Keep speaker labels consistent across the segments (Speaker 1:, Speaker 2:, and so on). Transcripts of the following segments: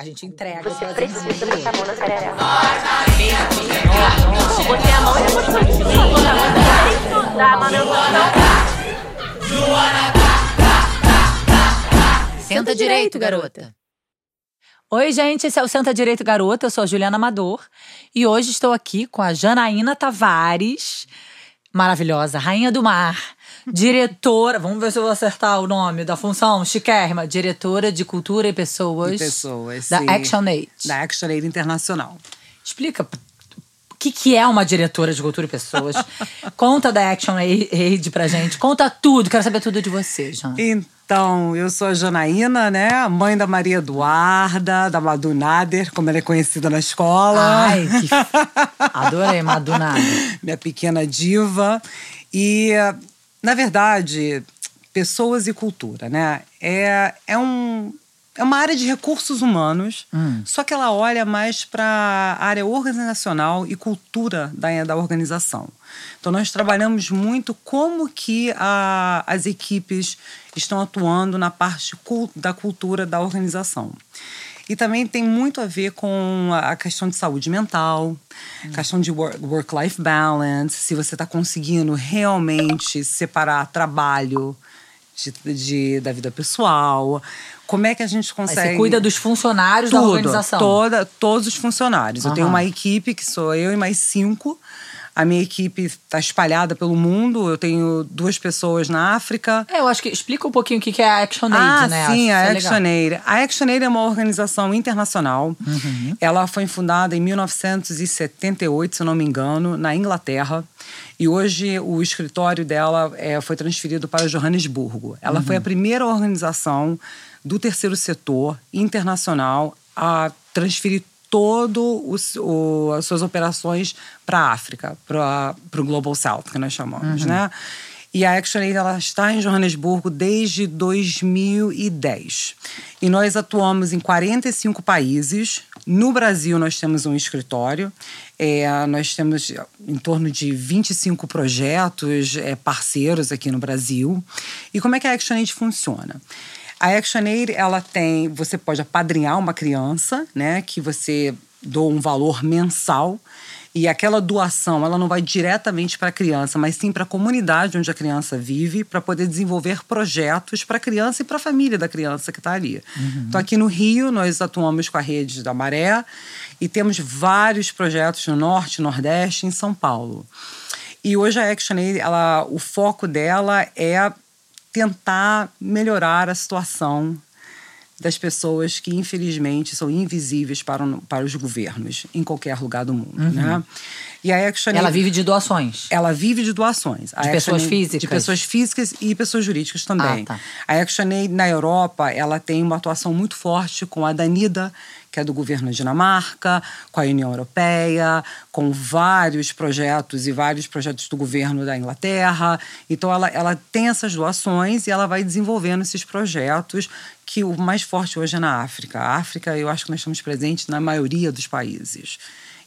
Speaker 1: A gente entrega.
Speaker 2: Você precisa botar a mão na sararela. Botei a mão e depois a mão na estudar, mano. Eu não.
Speaker 3: Senta direito, garota.
Speaker 1: Oi, gente, esse é o Senta Direito Garota, eu sou a Juliana Amador e hoje estou aqui com a Janaína Tavares, maravilhosa, rainha do mar, diretora, vamos ver se eu vou acertar o nome da função, chiquérrima, diretora de cultura e pessoas,
Speaker 4: E pessoas,
Speaker 1: da
Speaker 4: sim.
Speaker 1: ActionAid.
Speaker 4: Da ActionAid Internacional.
Speaker 1: Explica o que, que é uma diretora de cultura e pessoas. Conta da ActionAid pra gente, conta tudo, quero saber tudo de você, Jana.
Speaker 4: Então, eu sou a Janaína, né? Mãe da Maria Eduarda, da Madu Nader, como ela é conhecida na escola.
Speaker 1: Ai, que... adorei, Madunada.
Speaker 4: Minha pequena diva. E, na verdade, pessoas e cultura, né? É, é, um, é uma área de recursos humanos, só que ela olha mais para a área organizacional e cultura da, da organização. Então, nós trabalhamos muito como que a, as equipes estão atuando na parte da cultura da organização. E também tem muito a ver com a questão de saúde mental, questão de wor- work-life balance, se você está conseguindo realmente separar trabalho de, de- da vida pessoal, como é que a gente
Speaker 1: Aí
Speaker 4: consegue...
Speaker 1: você cuida dos funcionários da
Speaker 4: Tudo,
Speaker 1: organização.
Speaker 4: Toda, todos os funcionários. Eu tenho uma equipe que sou eu e mais cinco. A minha equipe está espalhada pelo mundo. Eu tenho duas pessoas na África.
Speaker 1: É, eu acho que explica um pouquinho o que é a ActionAid,
Speaker 4: ah,
Speaker 1: né?
Speaker 4: sim,
Speaker 1: Acho
Speaker 4: a
Speaker 1: é legal.
Speaker 4: ActionAid. A ActionAid é uma organização internacional.
Speaker 1: Uhum.
Speaker 4: Ela foi fundada em 1978, se não me engano, na Inglaterra. E hoje o escritório dela é, foi transferido para Johannesburgo. Ela
Speaker 1: Uhum.
Speaker 4: foi a primeira organização do terceiro setor internacional a transferir todo os, o- as suas operações para a África, para o Global South, que nós chamamos, né? E a ActionAid ela está em Johannesburgo desde 2010. E nós atuamos em 45 países. No Brasil, nós temos um escritório. É, nós temos em torno de 25 projetos é, parceiros aqui no Brasil. E como é que a ActionAid funciona? A ActionAid, ela tem, você pode apadrinhar uma criança, né, que você doa um valor mensal e aquela doação, ela não vai diretamente para a criança, mas sim para a comunidade onde a criança vive, para poder desenvolver projetos para a criança e para a família da criança que está ali. Então, aqui no Rio, nós atuamos com a rede da Maré e temos vários projetos no Norte, Nordeste e em São Paulo. E hoje a ActionAid, ela, o foco dela é tentar melhorar a situação das pessoas que, infelizmente, são invisíveis para, para os governos em qualquer lugar do mundo. Né? E a ActionAid,
Speaker 1: Ela vive de doações.
Speaker 4: ela vive de doações. A
Speaker 1: De pessoas físicas?
Speaker 4: De pessoas físicas e pessoas jurídicas também.
Speaker 1: Ah, tá.
Speaker 4: A ActionAid na Europa, ela tem uma atuação muito forte com a Danida, que é do governo da Dinamarca, com a União Europeia, com vários projetos e vários projetos do governo da Inglaterra. Então, ela, ela tem essas doações e ela vai desenvolvendo esses projetos que o mais forte hoje é na África. A África, eu acho que nós estamos presentes na maioria dos países.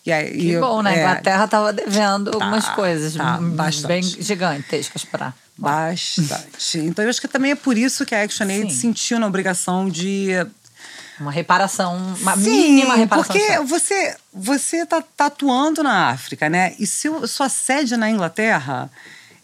Speaker 4: E aí,
Speaker 1: Que
Speaker 4: eu-
Speaker 1: bom, né? A
Speaker 4: é,
Speaker 1: Inglaterra tava devendo algumas coisas
Speaker 4: tá, bastante.
Speaker 1: bem gigantescas para.
Speaker 4: Bastante. Então, eu acho que também é por isso que a ActionAid
Speaker 1: Sim.
Speaker 4: sentiu na obrigação de.
Speaker 1: Uma reparação, uma
Speaker 4: Sim,
Speaker 1: mínima reparação.
Speaker 4: Porque
Speaker 1: social.
Speaker 4: você, você tá, tá atuando na África, né? E se sua sede é na Inglaterra,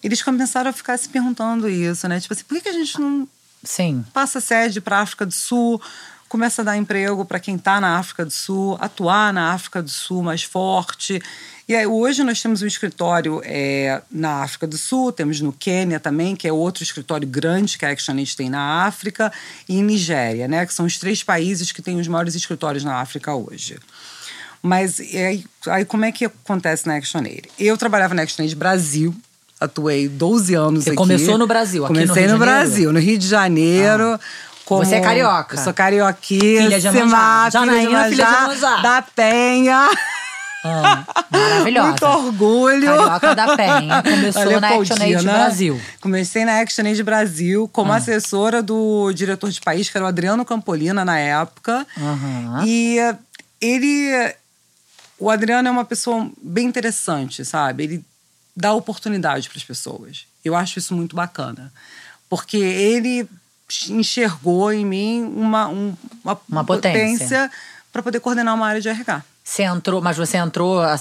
Speaker 4: eles começaram a ficar se perguntando isso, né? Tipo assim, por que, que a gente não
Speaker 1: Sim.
Speaker 4: passa sede para a África do Sul, começa a dar emprego para quem está na África do Sul, atuar na África do Sul mais forte. E aí, hoje nós temos um escritório é, na África do Sul, temos no Quênia também, que é outro escritório grande que a ActionAid tem na África, e em Nigéria, né, que são os três países que têm os maiores escritórios na África hoje. Mas aí, aí como é que acontece na ActionAid? Eu trabalhava na ActionAid Brasil, atuei 12 anos
Speaker 1: Você
Speaker 4: aqui.
Speaker 1: começou no Brasil, aqui no
Speaker 4: Comecei no
Speaker 1: Janeiro?
Speaker 4: Brasil, no Rio de Janeiro. como-
Speaker 1: Você é carioca.
Speaker 4: Sou carioquíssima.
Speaker 1: Filha de. Janaína, filha de Iemanjá.
Speaker 4: Da Penha.
Speaker 1: Ah, maravilhosa.
Speaker 4: Muito orgulho.
Speaker 1: Carioca da Penha. Começou
Speaker 4: Da
Speaker 1: na ActionAid
Speaker 4: Leopoldina.
Speaker 1: Brasil.
Speaker 4: Comecei na ActionAid Brasil como
Speaker 1: Ah.
Speaker 4: assessora do diretor de país, que era o Adriano Campolina na época.
Speaker 1: Aham.
Speaker 4: E ele. O Adriano é uma pessoa bem interessante, sabe? Ele dá oportunidade para as pessoas. Eu acho isso muito bacana. Porque ele enxergou em mim uma, um- uma,
Speaker 1: Uma potência.
Speaker 4: para poder coordenar uma área de RH.
Speaker 1: Você entrou, mas você entrou há,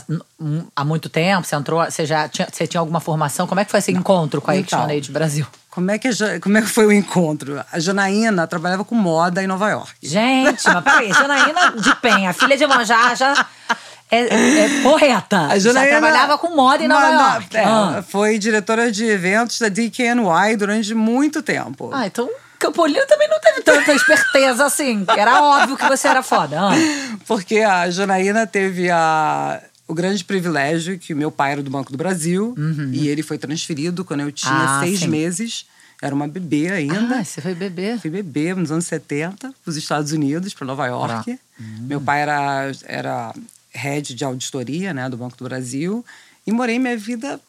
Speaker 1: há muito tempo? Você entrou, você já tinha, você tinha alguma formação? Como é que foi esse encontro com a
Speaker 4: Então.
Speaker 1: ActionAid Brasil?
Speaker 4: Como é, que como é que foi o encontro? A Janaína trabalhava com moda em Nova York.
Speaker 1: Gente, mas peraí, Janaína de Penha, filha de Manjá, já é, é, é porreta.
Speaker 4: A Janaína
Speaker 1: já trabalhava com moda em Nova
Speaker 4: Mas,
Speaker 1: York.
Speaker 4: é,
Speaker 1: Ah.
Speaker 4: Foi diretora de eventos da DKNY durante muito tempo.
Speaker 1: Ah, então Campolino também não teve tanta esperteza assim. Era óbvio que você era foda. Ah.
Speaker 4: Porque a Janaína teve a, o grande privilégio que meu pai era do Banco do Brasil e ele foi transferido quando eu tinha
Speaker 1: Uhum. Ah,
Speaker 4: seis
Speaker 1: sim.
Speaker 4: meses. Era uma bebê ainda.
Speaker 1: Ah, você foi beber.
Speaker 4: Fui bebê nos anos 70 para os Estados Unidos, para Nova York.
Speaker 1: Uhum.
Speaker 4: Meu pai era, era head de auditoria né, do Banco do Brasil e morei minha vida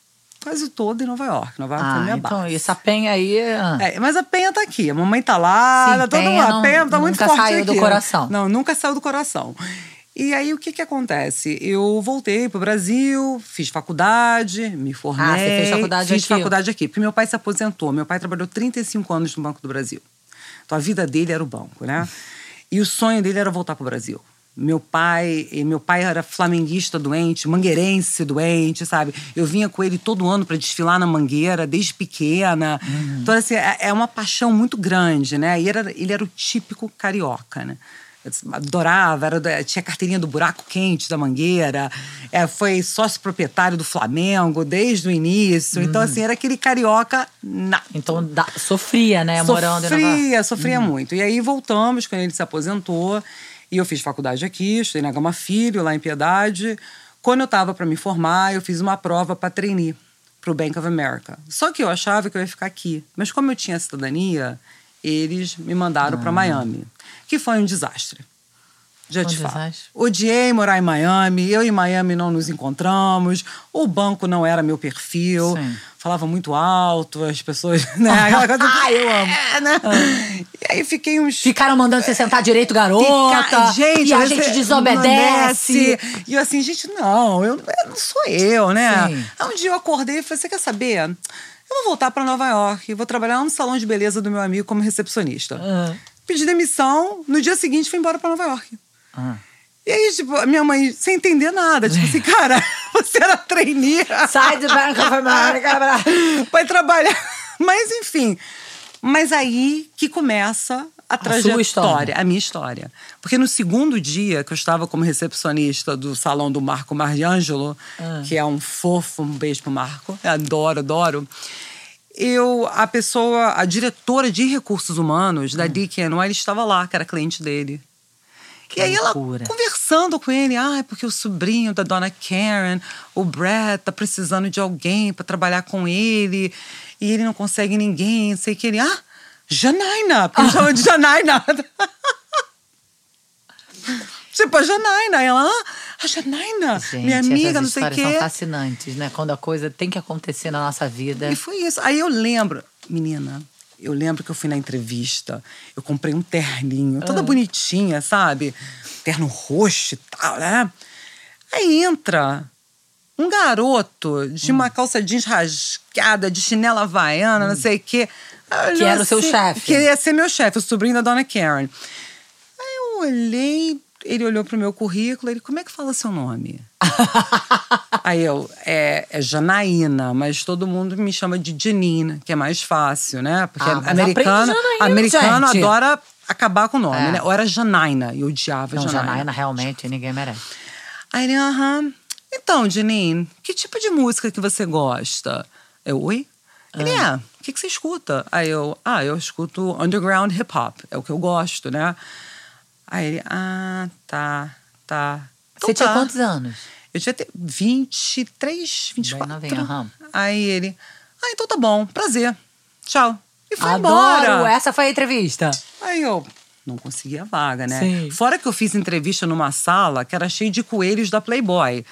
Speaker 4: quase toda em Nova York. Nova York foi
Speaker 1: Ah,
Speaker 4: minha
Speaker 1: então
Speaker 4: base.
Speaker 1: essa penha aí. ah.
Speaker 4: É, mas a Penha tá aqui, a mamãe tá lá,
Speaker 1: Sim,
Speaker 4: tá todo
Speaker 1: Penha
Speaker 4: mundo.
Speaker 1: não-
Speaker 4: A Penha tá muito
Speaker 1: nunca
Speaker 4: forte
Speaker 1: saiu do
Speaker 4: aqui.
Speaker 1: coração.
Speaker 4: Não, nunca saiu do coração. E aí, o que que acontece? Eu voltei pro Brasil, fiz faculdade, me formei.
Speaker 1: Ah, você fez faculdade
Speaker 4: Fiz
Speaker 1: aqui.
Speaker 4: faculdade aqui, porque meu pai se aposentou. Meu pai trabalhou 35 anos no Banco do Brasil. Então, a vida dele era o banco, né? E o sonho dele era voltar pro Brasil. Meu pai, e meu pai era flamenguista doente, mangueirense doente, sabe? Eu vinha com ele todo ano para desfilar na Mangueira, desde pequena. Então, assim, é é uma paixão muito grande, né? E era, ele era o típico carioca, né? Eu adorava, era, da- tinha carteirinha do buraco quente da Mangueira, é, foi sócio proprietário do Flamengo desde o início. Então, assim, era aquele carioca na,
Speaker 1: Então da- sofria, né? Morando em Nova York.
Speaker 4: Sofria, sofria muito. E aí voltamos quando ele se aposentou. E eu fiz faculdade aqui, estudei na Gama Filho, lá em Piedade. Quando eu estava para me formar, eu fiz uma prova para trainee para o Bank of America. Só que eu achava que eu ia ficar aqui. Mas como eu tinha cidadania, eles me mandaram
Speaker 1: Ah.
Speaker 4: para Miami, que foi um desastre. Já
Speaker 1: um
Speaker 4: te falo.
Speaker 1: desastre?
Speaker 4: Odiei morar em Miami. Eu e Miami não nos encontramos. O banco não era meu perfil.
Speaker 1: Sim.
Speaker 4: Falava muito alto, as pessoas. Né? Aquela coisa,
Speaker 1: Ah, eu amo.
Speaker 4: É, né? E aí fiquei uns.
Speaker 1: Ficaram mandando você sentar direito, garota.
Speaker 4: Fica- gente,
Speaker 1: e a gente desobedece.
Speaker 4: E eu assim, gente, não, eu, eu não sou eu, né?
Speaker 1: Sim.
Speaker 4: Aí um dia eu acordei e falei: você quer saber? Eu vou voltar para Nova York, vou trabalhar no salão de beleza do meu amigo como recepcionista.
Speaker 1: Ah.
Speaker 4: Pedi demissão, no dia seguinte fui embora para Nova York.
Speaker 1: Ah.
Speaker 4: E aí, tipo, a minha mãe, sem entender nada, tipo assim, cara, você era trainee.
Speaker 1: Sai do Banco of America.
Speaker 4: vai trabalhar. Mas enfim. Mas aí que começa a, trajetória,
Speaker 1: história.
Speaker 4: a minha história. Porque no segundo dia que eu estava como recepcionista do salão do Marco Mariangelo,
Speaker 1: Ah.
Speaker 4: que é um fofo, um beijo pro Marco, eu adoro, adoro. Eu, a pessoa, a diretora de recursos humanos
Speaker 1: Hum.
Speaker 4: da DKNY estava lá, que era cliente dele. E aí ela conversando com ele, ah, é porque o sobrinho da dona Karen, o Brad, tá precisando de alguém para trabalhar com ele e ele não consegue ninguém, não sei o que ele, ah, Janaina, porque ele chama de Janaina. tipo, a Janaina, ela, ah, a Janaina,
Speaker 1: Gente,
Speaker 4: minha amiga, não sei o
Speaker 1: histórias são
Speaker 4: quê.
Speaker 1: fascinantes, né? Quando a coisa tem que acontecer na nossa vida.
Speaker 4: E foi isso. Aí eu lembro, menina, eu lembro que eu fui na entrevista, eu comprei um terninho,
Speaker 1: Ah.
Speaker 4: toda bonitinha, sabe? Terno roxo e tal, né? Aí entra um garoto de
Speaker 1: Hum.
Speaker 4: uma calça jeans rasgada, de chinela havaiana, não sei o quê. Olhou
Speaker 1: Hum. era o seu chefe.
Speaker 4: Que ia ser meu chefe, o sobrinho da dona Karen. Aí eu olhei, ele olhou pro meu currículo, ele, como é que fala seu nome? Aí eu, é, é Janaína, mas todo mundo me chama de Janine, que é mais fácil, né? Porque
Speaker 1: Ah,
Speaker 4: americano,
Speaker 1: Janaína,
Speaker 4: americano
Speaker 1: gente.
Speaker 4: adora acabar com o nome,
Speaker 1: É.
Speaker 4: né? Ou era Janaína, e eu odiava
Speaker 1: Não,
Speaker 4: Janaína.
Speaker 1: Janaína, realmente, ninguém merece.
Speaker 4: Aí ele, aham. Então, Janine, que tipo de música que você gosta? Eu, oi? Ele, é, o que, que você escuta? Aí eu, ah, eu escuto underground hip hop, é o que eu gosto, né? Aí ele, ah, tá, tá. Então
Speaker 1: Você tinha
Speaker 4: tá.
Speaker 1: quantos anos?
Speaker 4: Eu ter 23, 24.
Speaker 1: novinha, aham.
Speaker 4: Aí ele, ah, então tá bom, prazer. Tchau. E foi
Speaker 1: Adoro!
Speaker 4: embora.
Speaker 1: Essa foi a entrevista.
Speaker 4: Aí eu não consegui a vaga, né?
Speaker 1: Sim.
Speaker 4: Fora que eu fiz entrevista numa sala que era cheia de coelhos da Playboy.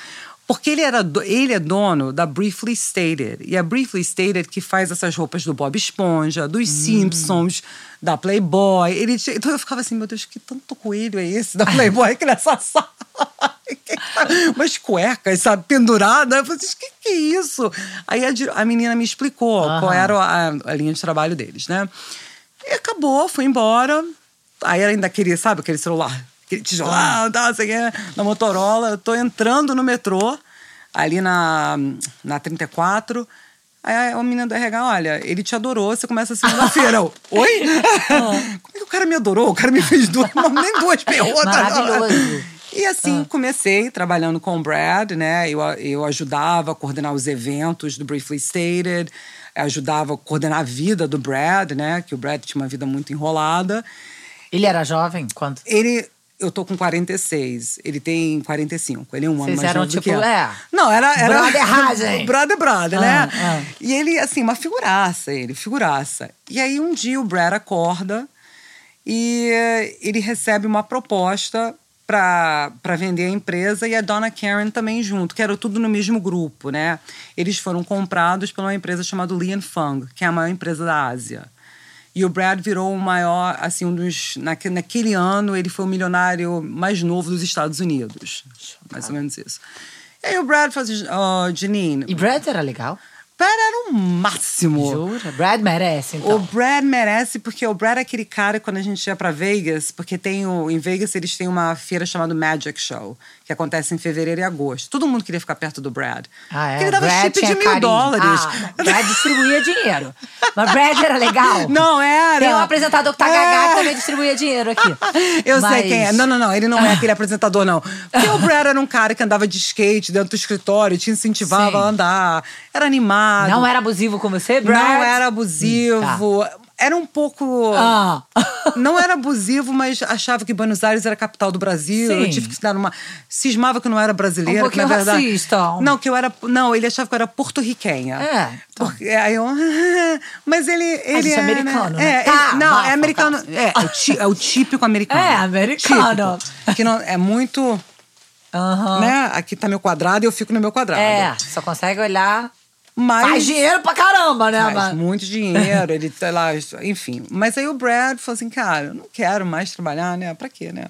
Speaker 4: Porque ele, era, ele é dono da Briefly Stated. E a Briefly Stated que faz essas roupas do Bob Esponja,
Speaker 1: Hum.
Speaker 4: dos Simpsons, da Playboy. Ele, então eu ficava assim, meu Deus, que tanto coelho é esse da Playboy que nessa sala? Umas cuecas, sabe, pendurada. Eu falei, o que, que é isso? Aí a, a menina me explicou qual era a, a linha de trabalho deles, né? E acabou, foi embora. Aí ela ainda queria, sabe, aquele celular aquele tijolão, tal, sei quê, na Motorola. Eu tô entrando no metrô, ali na, na 34. Aí a menina do RH, olha, ele te adorou, você começa segunda-feira. Eu, Oi? Como é que o cara me adorou? O cara me fez duas, nem duas perguntas.
Speaker 1: Maravilhoso.
Speaker 4: E assim comecei trabalhando com o Brad, né? Eu, eu ajudava a coordenar os eventos do Briefly Stated, ajudava a coordenar a vida do Brad, né? Que o Brad tinha uma vida muito enrolada.
Speaker 1: Ele era jovem? Quando?
Speaker 4: Ele. Eu tô com 46, ele tem 45. Ele é um ano mais
Speaker 1: eram tipo, é,
Speaker 4: Não, era. era
Speaker 1: brotheragem.
Speaker 4: brother, brother,
Speaker 1: Ah,
Speaker 4: né?
Speaker 1: ah.
Speaker 4: E ele, assim, uma figuraça, ele, figuraça. E aí um dia o Brad acorda e ele recebe uma proposta para vender a empresa e a Donna Karen também junto, que era tudo no mesmo grupo, né? Eles foram comprados por uma empresa chamada Lian Fung, que é a maior empresa da Ásia. E o Brad virou o maior, assim, um dos. Naque, naquele ano, ele foi o milionário mais novo dos Estados Unidos. Mais ou menos isso. E aí o Brad assim: oh, Janine,
Speaker 1: E Brad era legal?
Speaker 4: Brad era o máximo.
Speaker 1: Jura? Brad merece,
Speaker 4: O
Speaker 1: então.
Speaker 4: Brad merece, porque o Brad é aquele cara quando a gente ia pra Vegas, porque tem o, em Vegas eles têm uma feira chamada Magic Show, que acontece em fevereiro e agosto. Todo mundo queria ficar perto do Brad.
Speaker 1: Ah, é?
Speaker 4: Porque ele dava
Speaker 1: Brad
Speaker 4: chip de mil
Speaker 1: carisma.
Speaker 4: dólares.
Speaker 1: Ah, Brad distribuía dinheiro. Mas Brad era legal.
Speaker 4: Não, era.
Speaker 1: Tem um apresentador que tá
Speaker 4: É.
Speaker 1: gagá que também distribuía dinheiro aqui.
Speaker 4: Eu
Speaker 1: Mas-
Speaker 4: sei quem é. Não, não, não. Ele não é aquele apresentador, não. Porque o Brad era um cara que andava de skate dentro do escritório, te incentivava
Speaker 1: Sim.
Speaker 4: a andar. Era animado.
Speaker 1: Não era abusivo com você, Brad?
Speaker 4: Não era abusivo. Era um pouco.
Speaker 1: Ah.
Speaker 4: Não era abusivo, mas achava que Buenos Aires era a capital do Brasil. Eu
Speaker 1: Sim.
Speaker 4: tive que dar uma. Cismava que eu não era brasileira.
Speaker 1: Um
Speaker 4: que, na verdade...
Speaker 1: racista.
Speaker 4: Não, que eu era. Não, ele achava que eu era porto-riquenha.
Speaker 1: É, então.
Speaker 4: Porque, aí eu. Mas ele. ele
Speaker 1: gente é
Speaker 4: é,
Speaker 1: americano, né?
Speaker 4: É,
Speaker 1: Tá,
Speaker 4: ele- não, é americano.
Speaker 1: tá.
Speaker 4: É, é o, é o típico americano.
Speaker 1: É, americano.
Speaker 4: Típico. que não, é muito.
Speaker 1: Aham.
Speaker 4: Né? Aqui tá meu quadrado e eu fico no meu quadrado.
Speaker 1: É, só consegue olhar.
Speaker 4: Mas.
Speaker 1: Faz dinheiro pra caramba, né?
Speaker 4: Faz muito dinheiro, ele tá lá, enfim. Mas aí o Brad falou assim, cara, eu não quero mais trabalhar, né? Pra quê, né?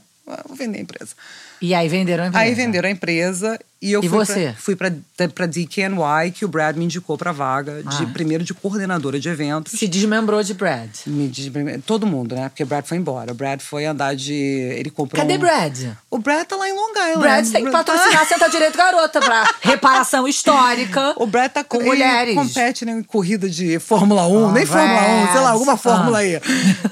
Speaker 4: Vou vender a empresa.
Speaker 1: E aí venderam a empresa.
Speaker 4: Aí venderam a empresa e eu
Speaker 1: E
Speaker 4: fui,
Speaker 1: você?
Speaker 4: Pra, fui pra DKNY, que o Brad me indicou pra vaga, de
Speaker 1: Ah.
Speaker 4: primeiro de coordenadora de eventos.
Speaker 1: Se desmembrou de Brad.
Speaker 4: Me diz- todo mundo, né? Porque o Brad foi embora. O Brad foi andar de. Ele comprou.
Speaker 1: Cadê
Speaker 4: um-
Speaker 1: Brad?
Speaker 4: O Brad tá lá em Long Island.
Speaker 1: Brad tem que
Speaker 4: Brad tá-
Speaker 1: patrocinar Senta Direito Garota pra reparação histórica.
Speaker 4: O Brad tá
Speaker 1: com
Speaker 4: ele
Speaker 1: mulheres.
Speaker 4: compete né, em corrida de Fórmula 1,
Speaker 1: Ah,
Speaker 4: nem Fórmula 1, sei lá,
Speaker 1: Brad.
Speaker 4: alguma fórmula
Speaker 1: Ah.
Speaker 4: aí.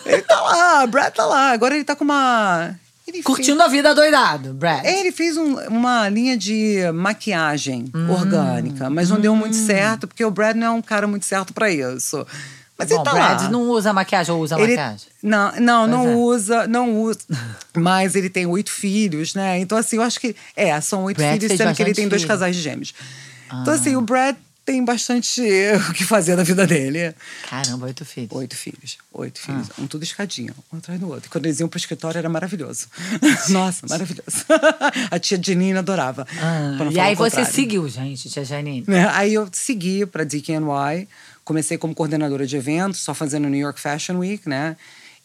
Speaker 4: Ele tá lá, o Brad tá lá. Agora ele tá com uma. Ele
Speaker 1: Curtindo a vida doidado, Brad.
Speaker 4: Fez, ele fez um- uma linha de maquiagem
Speaker 1: Hum.
Speaker 4: orgânica, mas não deu muito certo, porque o Brad não é um cara muito certo pra isso. Mas
Speaker 1: Bom,
Speaker 4: ele tá
Speaker 1: Brad
Speaker 4: lá.
Speaker 1: não usa maquiagem ou usa
Speaker 4: Ele-
Speaker 1: maquiagem?
Speaker 4: Não, não, não
Speaker 1: é.
Speaker 4: usa, não usa. Mas ele tem oito filhos, né? Então, assim, eu acho que. É, são oito
Speaker 1: Brad
Speaker 4: filhos,
Speaker 1: fez
Speaker 4: sendo que ele tem dois
Speaker 1: filho. Ah.
Speaker 4: casais de gêmeos. Então, assim, o Brad tem bastante o que fazer na vida dele.
Speaker 1: Caramba, oito filhos.
Speaker 4: Oito filhos, oito
Speaker 1: Ah.
Speaker 4: filhos. Um tudo escadinha, um atrás do outro. E quando eles iam pro escritório era maravilhoso. Nossa, maravilhoso. A tia Janine adorava.
Speaker 1: Ah,
Speaker 4: pra
Speaker 1: e aí você seguiu, gente, tia Janine.
Speaker 4: Né? Aí eu segui para DKNY, comecei como coordenadora de eventos, só fazendo New York Fashion Week, né?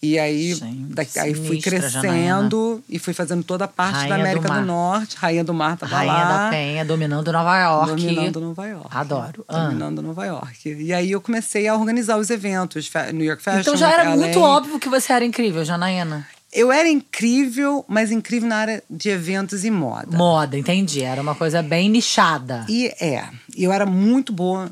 Speaker 4: E aí,
Speaker 1: Gente,
Speaker 4: da- aí fui crescendo e fui fazendo toda a parte
Speaker 1: Rainha
Speaker 4: da
Speaker 1: do
Speaker 4: América do,
Speaker 1: Mar.
Speaker 4: Norte. Rainha do Mar tava
Speaker 1: Rainha
Speaker 4: lá.
Speaker 1: da Penha, dominando Nova York.
Speaker 4: Dominando Nova York.
Speaker 1: Adoro. Ah.
Speaker 4: Dominando Nova York. E aí eu comecei a organizar os eventos, New York Fashion
Speaker 1: Então já era muito
Speaker 4: LA.
Speaker 1: óbvio que você era incrível, Janaína.
Speaker 4: Eu era incrível, mas incrível na área de eventos e moda.
Speaker 1: Moda, entendi. Era uma coisa bem nichada.
Speaker 4: E é, eu era muito boa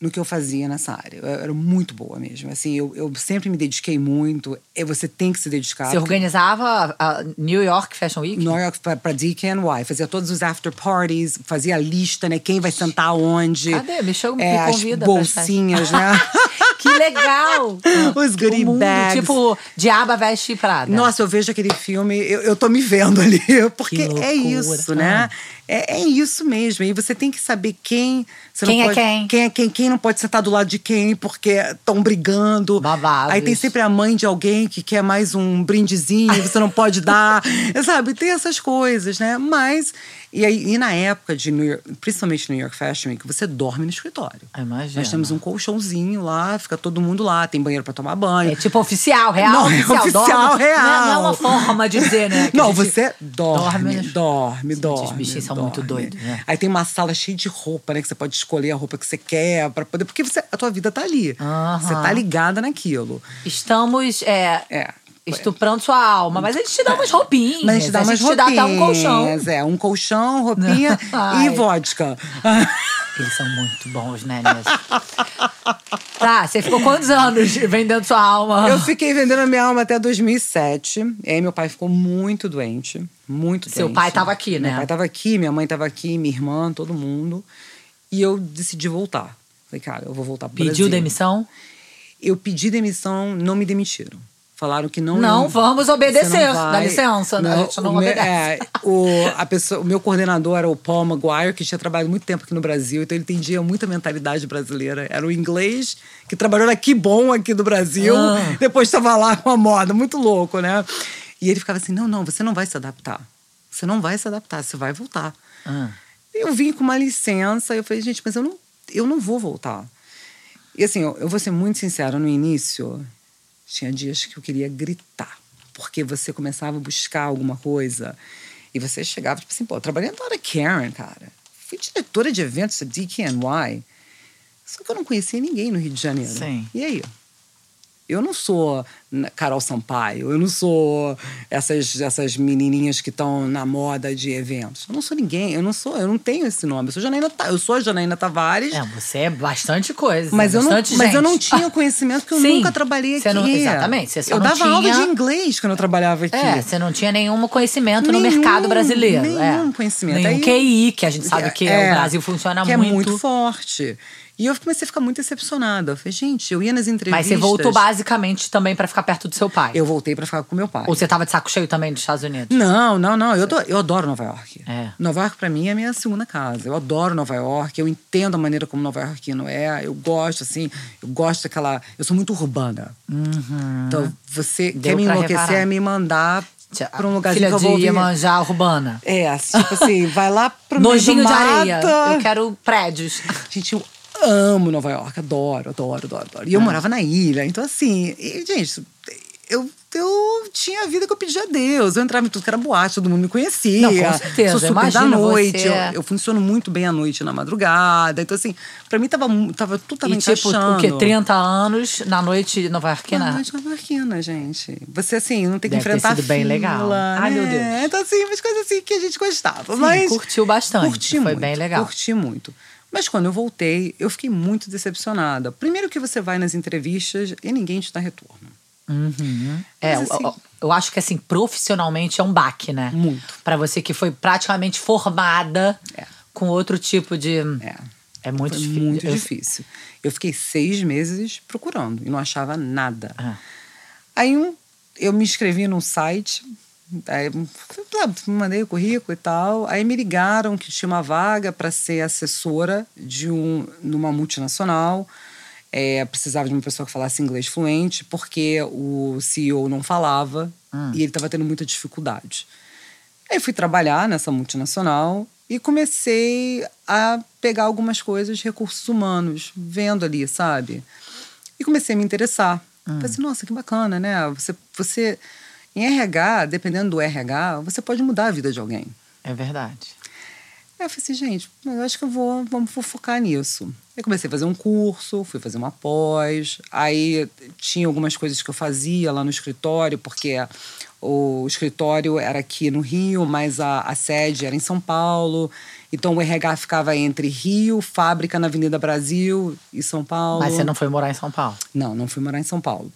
Speaker 4: no que eu fazia nessa área. Eu era muito boa mesmo. Assim, eu, eu sempre me dediquei muito. E você tem que se dedicar.
Speaker 1: Você organizava a New York Fashion Week?
Speaker 4: New York pra DKNY, fazia todos os after parties, fazia a lista, né? Quem vai sentar onde.
Speaker 1: Cadê? Me chama, me
Speaker 4: é,
Speaker 1: convida
Speaker 4: As bolsinhas, né?
Speaker 1: Que legal!
Speaker 4: Os goodie bags.
Speaker 1: Tipo, Diaba Veste Prada.
Speaker 4: Nossa, eu vejo aquele filme, eu, eu tô me vendo ali, porque
Speaker 1: Que
Speaker 4: é isso, né? É, é isso mesmo. E você tem que saber quem.
Speaker 1: Quem é
Speaker 4: pode-
Speaker 1: quem.
Speaker 4: Quem é quem? Quem não pode sentar do lado de quem porque estão brigando.
Speaker 1: Babados.
Speaker 4: Aí tem sempre a mãe de alguém que quer mais um brindezinho, você não pode dar. sabe? Tem essas coisas, né? Mas. E, aí, e na época de New York, principalmente New York Fashion Week, você dorme no escritório.
Speaker 1: Imagina.
Speaker 4: Nós temos um colchãozinho lá, fica todo mundo lá, tem banheiro pra tomar banho.
Speaker 1: É tipo oficial, real,
Speaker 4: Não, é
Speaker 1: oficial.
Speaker 4: oficial,
Speaker 1: dorme.
Speaker 4: real.
Speaker 1: Não, é- não é uma forma de dizer, né?
Speaker 4: Não, você dorme,
Speaker 1: dorme.
Speaker 4: dorme, dorme.
Speaker 1: os bichinhos são
Speaker 4: dorme.
Speaker 1: muito doidos, né?
Speaker 4: Aí tem uma sala cheia de roupa, né? Que você pode escolher a roupa que você quer para poder. Porque você, a tua vida tá ali. Você tá ligada naquilo.
Speaker 1: Estamos. É,
Speaker 4: É.
Speaker 1: Estuprando sua alma. Mas eles te dão umas roupinhas.
Speaker 4: Mas a gente dá umas
Speaker 1: te dá até um colchão.
Speaker 4: roupinhas, É, um colchão, roupinha e vodka.
Speaker 1: Eles são muito bons, né, Nessa? tá, você ficou quantos anos vendendo sua alma?
Speaker 4: Eu fiquei vendendo a minha alma até 2007. E aí meu pai ficou muito doente. Muito
Speaker 1: Seu
Speaker 4: doente.
Speaker 1: pai tava aqui, né?
Speaker 4: Meu pai tava aqui, minha mãe tava aqui, minha irmã, todo mundo. E eu decidi voltar. Falei, cara, eu vou voltar pro
Speaker 1: Pediu
Speaker 4: Brasil.
Speaker 1: demissão?
Speaker 4: Eu pedi demissão, não me demitiram. Falaram que não.
Speaker 1: Não,
Speaker 4: iam-
Speaker 1: vamos obedecer.
Speaker 4: Você não vai.
Speaker 1: Dá licença, né? A gente não
Speaker 4: o meu,
Speaker 1: obedece.
Speaker 4: é, o, a pessoa, o meu coordenador era o Paul Maguire, que tinha trabalhado muito tempo aqui no Brasil, então ele entendia muita mentalidade brasileira. Era o inglês que trabalhou na Que Bom aqui do Brasil,
Speaker 1: Ah.
Speaker 4: depois estava lá com a moda, muito louco, né? E ele ficava assim: não, não, você não vai se adaptar. Você não vai se adaptar, você vai voltar.
Speaker 1: Ah.
Speaker 4: Eu vim com uma licença, eu falei, gente, mas eu não, eu não vou voltar. E assim, eu, eu vou ser muito sincera, no início, tinha dias que eu queria gritar. Porque você começava a buscar alguma coisa e você chegava, tipo assim, pô, eu trabalhei na hora Karen, cara. Fui diretora de eventos da DKNY. Só que eu não conhecia ninguém no Rio de Janeiro.
Speaker 1: Sim.
Speaker 4: E aí? Eu não sou na- Carol Sampaio, eu não sou essas, essas menininhas que estão na moda de eventos. Eu não sou ninguém, eu não sou, eu não tenho esse nome. Eu sou Janaína, eu sou a Janaína Tavares.
Speaker 1: É, você é bastante coisa.
Speaker 4: Mas eu, não,
Speaker 1: bastante
Speaker 4: mas eu não tinha conhecimento porque eu
Speaker 1: Sim.
Speaker 4: nunca trabalhei aqui.
Speaker 1: Não- exatamente, você só
Speaker 4: eu
Speaker 1: não
Speaker 4: dava aula
Speaker 1: tinha-
Speaker 4: de inglês quando eu trabalhava aqui.
Speaker 1: É, você não tinha nenhum conhecimento no
Speaker 4: Nenhum,
Speaker 1: mercado brasileiro.
Speaker 4: nenhum
Speaker 1: é.
Speaker 4: conhecimento.
Speaker 1: Nenhum
Speaker 4: Aí-
Speaker 1: QI, que a gente sabe que
Speaker 4: É,
Speaker 1: o Brasil funciona
Speaker 4: que
Speaker 1: muito.
Speaker 4: é muito forte. E eu comecei a ficar muito decepcionada. Eu falei, gente, eu ia nas entrevistas.
Speaker 1: Mas você voltou basicamente também pra ficar perto do seu pai.
Speaker 4: Eu voltei pra ficar com meu pai.
Speaker 1: Ou você tava de saco cheio também dos Estados Unidos?
Speaker 4: Não, não, não. Eu, tô- eu adoro Nova York.
Speaker 1: É.
Speaker 4: Nova York, pra mim, é a minha segunda casa. Eu adoro Nova York. Eu entendo a maneira como Nova Yorkino é. Eu gosto, assim. Eu gosto daquela. Eu sou muito urbana. Então, você
Speaker 1: Deu
Speaker 4: quer me enlouquecer
Speaker 1: reparar.
Speaker 4: é me mandar pra um lugarzinho
Speaker 1: Filha
Speaker 4: que eu vou
Speaker 1: de. Iemanjá urbana.
Speaker 4: É, tipo assim, vai lá pro meio
Speaker 1: Nojinho
Speaker 4: do
Speaker 1: de
Speaker 4: mato.
Speaker 1: areia. Eu quero prédios.
Speaker 4: Gente, eu amo Nova York, adoro, adoro, adoro, adoro.
Speaker 1: Ah.
Speaker 4: E eu morava na ilha, então assim, e, gente, eu, eu tinha a vida que eu pedia a Deus. Eu entrava em tudo que era boate, todo mundo me conhecia.
Speaker 1: Não, com certeza,
Speaker 4: Sou super da noite. Eu, eu funciono muito bem à noite na madrugada. Então, assim, pra mim tava, tava tudo tava
Speaker 1: E tipo,
Speaker 4: encaixando.
Speaker 1: o quê? 30 anos na noite nova
Speaker 4: Na
Speaker 1: iorquina?
Speaker 4: noite nova-iorquina, gente. Você, assim, não tem que
Speaker 1: Deve ter
Speaker 4: enfrentar
Speaker 1: sido bem
Speaker 4: fila,
Speaker 1: legal. Ai, meu
Speaker 4: né?
Speaker 1: Deus.
Speaker 4: Então, assim, umas coisas assim que a gente gostava.
Speaker 1: Sim,
Speaker 4: mas
Speaker 1: curtiu bastante,
Speaker 4: Curti
Speaker 1: foi
Speaker 4: muito,
Speaker 1: bem legal.
Speaker 4: Curti muito. Mas quando eu voltei, eu fiquei muito decepcionada. Primeiro que você vai nas entrevistas e ninguém te dá retorno.
Speaker 1: É,
Speaker 4: Mas,
Speaker 1: eu,
Speaker 4: assim-
Speaker 1: eu- eu acho que assim, profissionalmente é um baque, né?
Speaker 4: Muito.
Speaker 1: Pra você que foi praticamente formada
Speaker 4: É.
Speaker 1: com outro tipo de.
Speaker 4: É.
Speaker 1: É muito
Speaker 4: Foi
Speaker 1: difícil.
Speaker 4: muito
Speaker 1: Eu-
Speaker 4: difícil. Eu fiquei seis meses procurando e não achava nada.
Speaker 1: Ah.
Speaker 4: Aí um, eu me inscrevi num site, aí, mandei o currículo e tal. Aí me ligaram que tinha uma vaga para ser assessora de um, numa multinacional. É, precisava de uma pessoa que falasse inglês fluente, porque o CEO não falava e ele estava tendo muita dificuldade. Aí fui trabalhar nessa multinacional e comecei a pegar algumas coisas de recursos humanos, vendo ali, sabe? E comecei a me interessar. Falei assim, nossa, que bacana, né? Você, você, em RH, dependendo do RH, você pode mudar a vida de alguém.
Speaker 1: É verdade.
Speaker 4: Aí eu falei assim, gente, eu acho que eu vou, vamos focar nisso. Aí comecei a fazer um curso, fui fazer uma pós. Aí tinha algumas coisas que eu fazia lá no escritório, porque o escritório era aqui no Rio, mas a, a sede era em São Paulo. Então o RH ficava entre Rio, fábrica na Avenida Brasil e São Paulo.
Speaker 1: Mas você não foi morar em São Paulo.
Speaker 4: Não, não fui morar em São Paulo.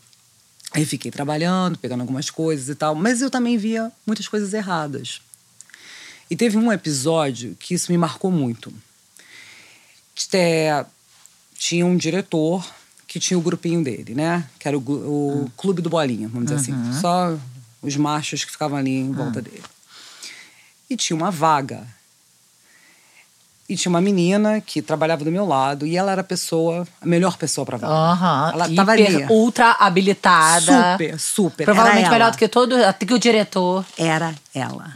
Speaker 4: Aí fiquei trabalhando, pegando algumas coisas e tal, mas eu também via muitas coisas erradas. E teve um episódio que isso me marcou muito. É, tinha um diretor que tinha o grupinho dele, né? Que era o, o clube do bolinha, vamos dizer assim. Só os machos que ficavam ali em volta dele. E tinha uma vaga. E tinha uma menina que trabalhava do meu lado e ela era a pessoa, a melhor pessoa para vaga.
Speaker 1: Aham.
Speaker 4: Ela tava
Speaker 1: hiper,
Speaker 4: ali.
Speaker 1: ultra habilitada.
Speaker 4: Super, super.
Speaker 1: Provavelmente melhor
Speaker 4: ela.
Speaker 1: do que todo. Até que o diretor.
Speaker 4: Era ela.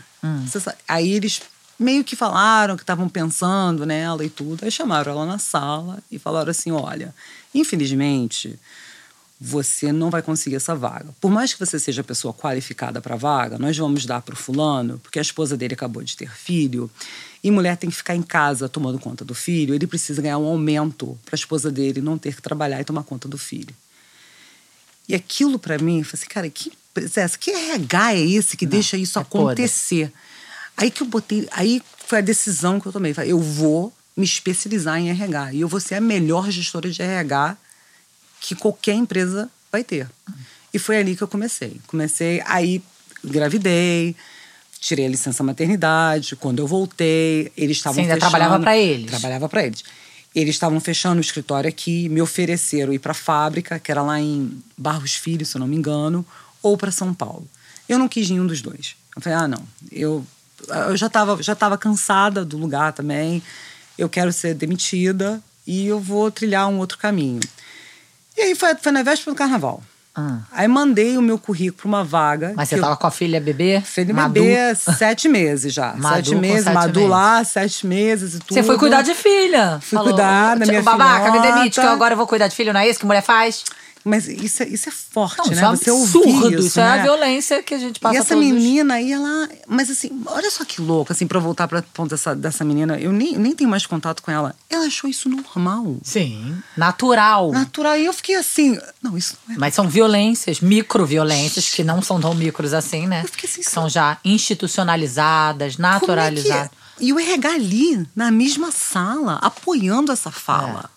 Speaker 4: Sabe- Aí eles meio que falaram que estavam pensando nela e tudo. Aí chamaram ela na sala e falaram assim: olha, infelizmente, você não vai conseguir essa vaga. Por mais que você seja a pessoa qualificada para a vaga, nós vamos dar para o fulano, porque a esposa dele acabou de ter filho, e mulher tem que ficar em casa tomando conta do filho, ele precisa ganhar um aumento para a esposa dele não ter que trabalhar e tomar conta do filho. E aquilo para mim, eu falei assim, cara, que Zé, que RH é esse que deixa isso
Speaker 1: é
Speaker 4: acontecer? Aí que eu botei. Aí foi a decisão que eu tomei. Falei, Eu vou me especializar em RH. E eu vou ser a melhor gestora de RH que qualquer empresa vai ter. E foi ali que eu comecei. Comecei, aí engravidei, tirei a licença maternidade. Quando eu voltei, eles estavam
Speaker 1: Você ainda
Speaker 4: fechando.
Speaker 1: trabalhava pra eles?
Speaker 4: Trabalhava para eles. Eles estavam fechando o escritório aqui, me ofereceram ir para a fábrica, que era lá em Barros Filho, se eu não me engano, ou para São Paulo. Eu não quis nenhum dos dois. Eu falei, ah, não, eu, eu já estava já tava cansada do lugar também, eu quero ser demitida e eu vou trilhar um outro caminho. E aí foi, foi na véspera do carnaval.
Speaker 1: Ah.
Speaker 4: Aí mandei o meu currículo para uma vaga.
Speaker 1: Mas você
Speaker 4: eu-
Speaker 1: tava com a filha bebê?
Speaker 4: Filho
Speaker 1: Madu?
Speaker 4: bebê, sete meses já.
Speaker 1: Madu
Speaker 4: sete meses,
Speaker 1: sete
Speaker 4: Madu
Speaker 1: meses.
Speaker 4: lá, sete meses e tudo.
Speaker 1: Você foi cuidar de filha.
Speaker 4: Fui cuidar da minha
Speaker 1: Babaca, me
Speaker 4: filhota.
Speaker 1: demite, que eu agora vou cuidar de filho, não é isso que mulher faz?
Speaker 4: Mas isso é, isso é forte,
Speaker 1: Não,
Speaker 4: né?
Speaker 1: isso é
Speaker 4: Você
Speaker 1: absurdo. Isso, é
Speaker 4: né?
Speaker 1: a violência que a gente passa
Speaker 4: E essa menina aí, ela. Mas assim, olha só que louco, assim, pra voltar pra ponto dessa, dessa menina, eu nem, nem tenho mais contato com ela. Ela achou isso normal.
Speaker 1: Sim. Natural.
Speaker 4: Natural. E eu fiquei assim. Não, isso não é.
Speaker 1: Mas são violências, microviolências, que não são tão micros assim, né?
Speaker 4: Eu fiquei assim,
Speaker 1: Que são já institucionalizadas,
Speaker 4: Como é que
Speaker 1: naturalizadas.
Speaker 4: é? E o RH ali, na mesma sala, apoiando essa fala.
Speaker 1: É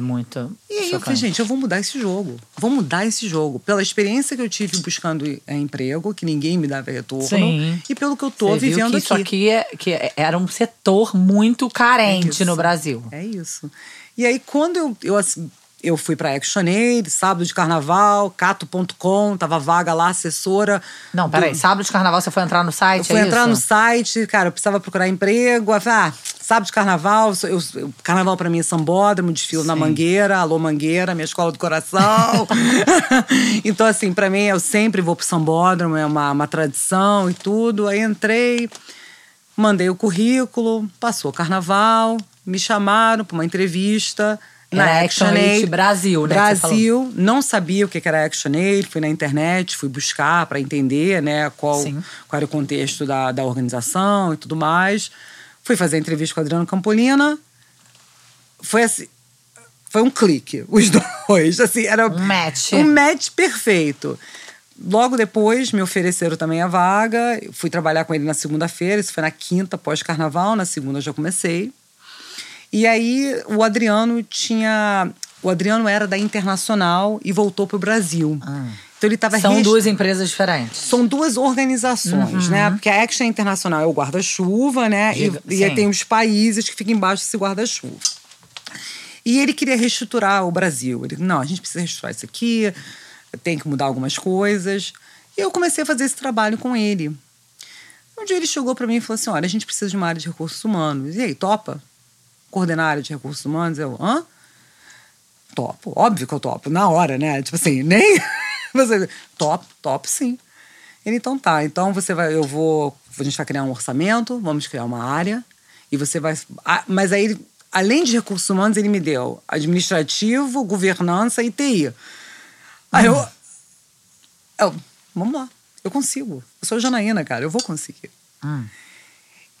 Speaker 1: muito.
Speaker 4: E aí eu falei,
Speaker 1: chocante.
Speaker 4: gente, eu vou mudar esse jogo. Vou mudar esse jogo. Pela experiência que eu tive buscando eh, emprego, que ninguém me dava retorno.
Speaker 1: Sim.
Speaker 4: E pelo que eu tô
Speaker 1: Você
Speaker 4: vivendo
Speaker 1: que
Speaker 4: aqui.
Speaker 1: isso aqui é, que é- era um setor muito carente
Speaker 4: isso.
Speaker 1: no Brasil.
Speaker 4: É isso. E aí, quando eu, eu, assim, eu fui pra Actionaid, sábado de carnaval, cato.com, tava vaga lá, assessora.
Speaker 1: Não, peraí.
Speaker 4: do-
Speaker 1: Sábado de carnaval você foi entrar no site?
Speaker 4: Eu fui
Speaker 1: é
Speaker 4: entrar no
Speaker 1: isso?
Speaker 4: site, cara, eu precisava procurar emprego. Ah, sábado de carnaval, eu, eu- carnaval pra mim é sambódromo, desfilo na
Speaker 1: Sim.
Speaker 4: Mangueira, alô Mangueira, minha escola do coração. então, assim, pra mim, eu sempre vou pro sambódromo, é uma, uma tradição e tudo. Aí entrei, mandei o currículo, passou o carnaval, me chamaram pra uma entrevista.
Speaker 1: Era
Speaker 4: na
Speaker 1: Action
Speaker 4: ActionAid
Speaker 1: Aid Brasil, né.
Speaker 4: Brasil, não sabia o que era ActionAid, fui na internet, fui buscar para entender né, qual,
Speaker 1: Sim.
Speaker 4: qual era o contexto da, da organização e tudo mais. Fui fazer a entrevista com o Adriano Campolina. Foi assim. Foi um clique, os dois. Assim, era
Speaker 1: Um match.
Speaker 4: Um match perfeito. Logo depois, me ofereceram também a vaga. Fui trabalhar com ele na segunda-feira. Isso foi na quinta, pós-carnaval. Na segunda eu já comecei. E aí o Adriano tinha. O Adriano era da Internacional e voltou para o Brasil. Então ele estava
Speaker 1: São duas empresas diferentes.
Speaker 4: São duas organizações, né? Porque a Action Internacional é o guarda-chuva, né?
Speaker 1: Diga-
Speaker 4: E, e aí tem os países que ficam embaixo desse guarda-chuva. E ele queria reestruturar o Brasil. Ele, não, a gente precisa reestruturar isso aqui, tem que mudar algumas coisas. E eu comecei a fazer esse trabalho com ele. Um dia ele chegou para mim e falou assim: olha, a gente precisa de uma área de recursos humanos. E aí, topa? Coordenar a área de recursos humanos? Eu, hã? Topo, óbvio que eu topo, na hora, né? Tipo assim, nem. você, top, top sim. Ele, então tá, então você vai, eu vou, a gente vai criar um orçamento, vamos criar uma área, e você vai. mas aí, além de recursos humanos, ele me deu administrativo, governança e TI. Aí eu. eu vamos lá, eu consigo. Eu sou Janaína, cara, eu vou conseguir.
Speaker 1: Hum.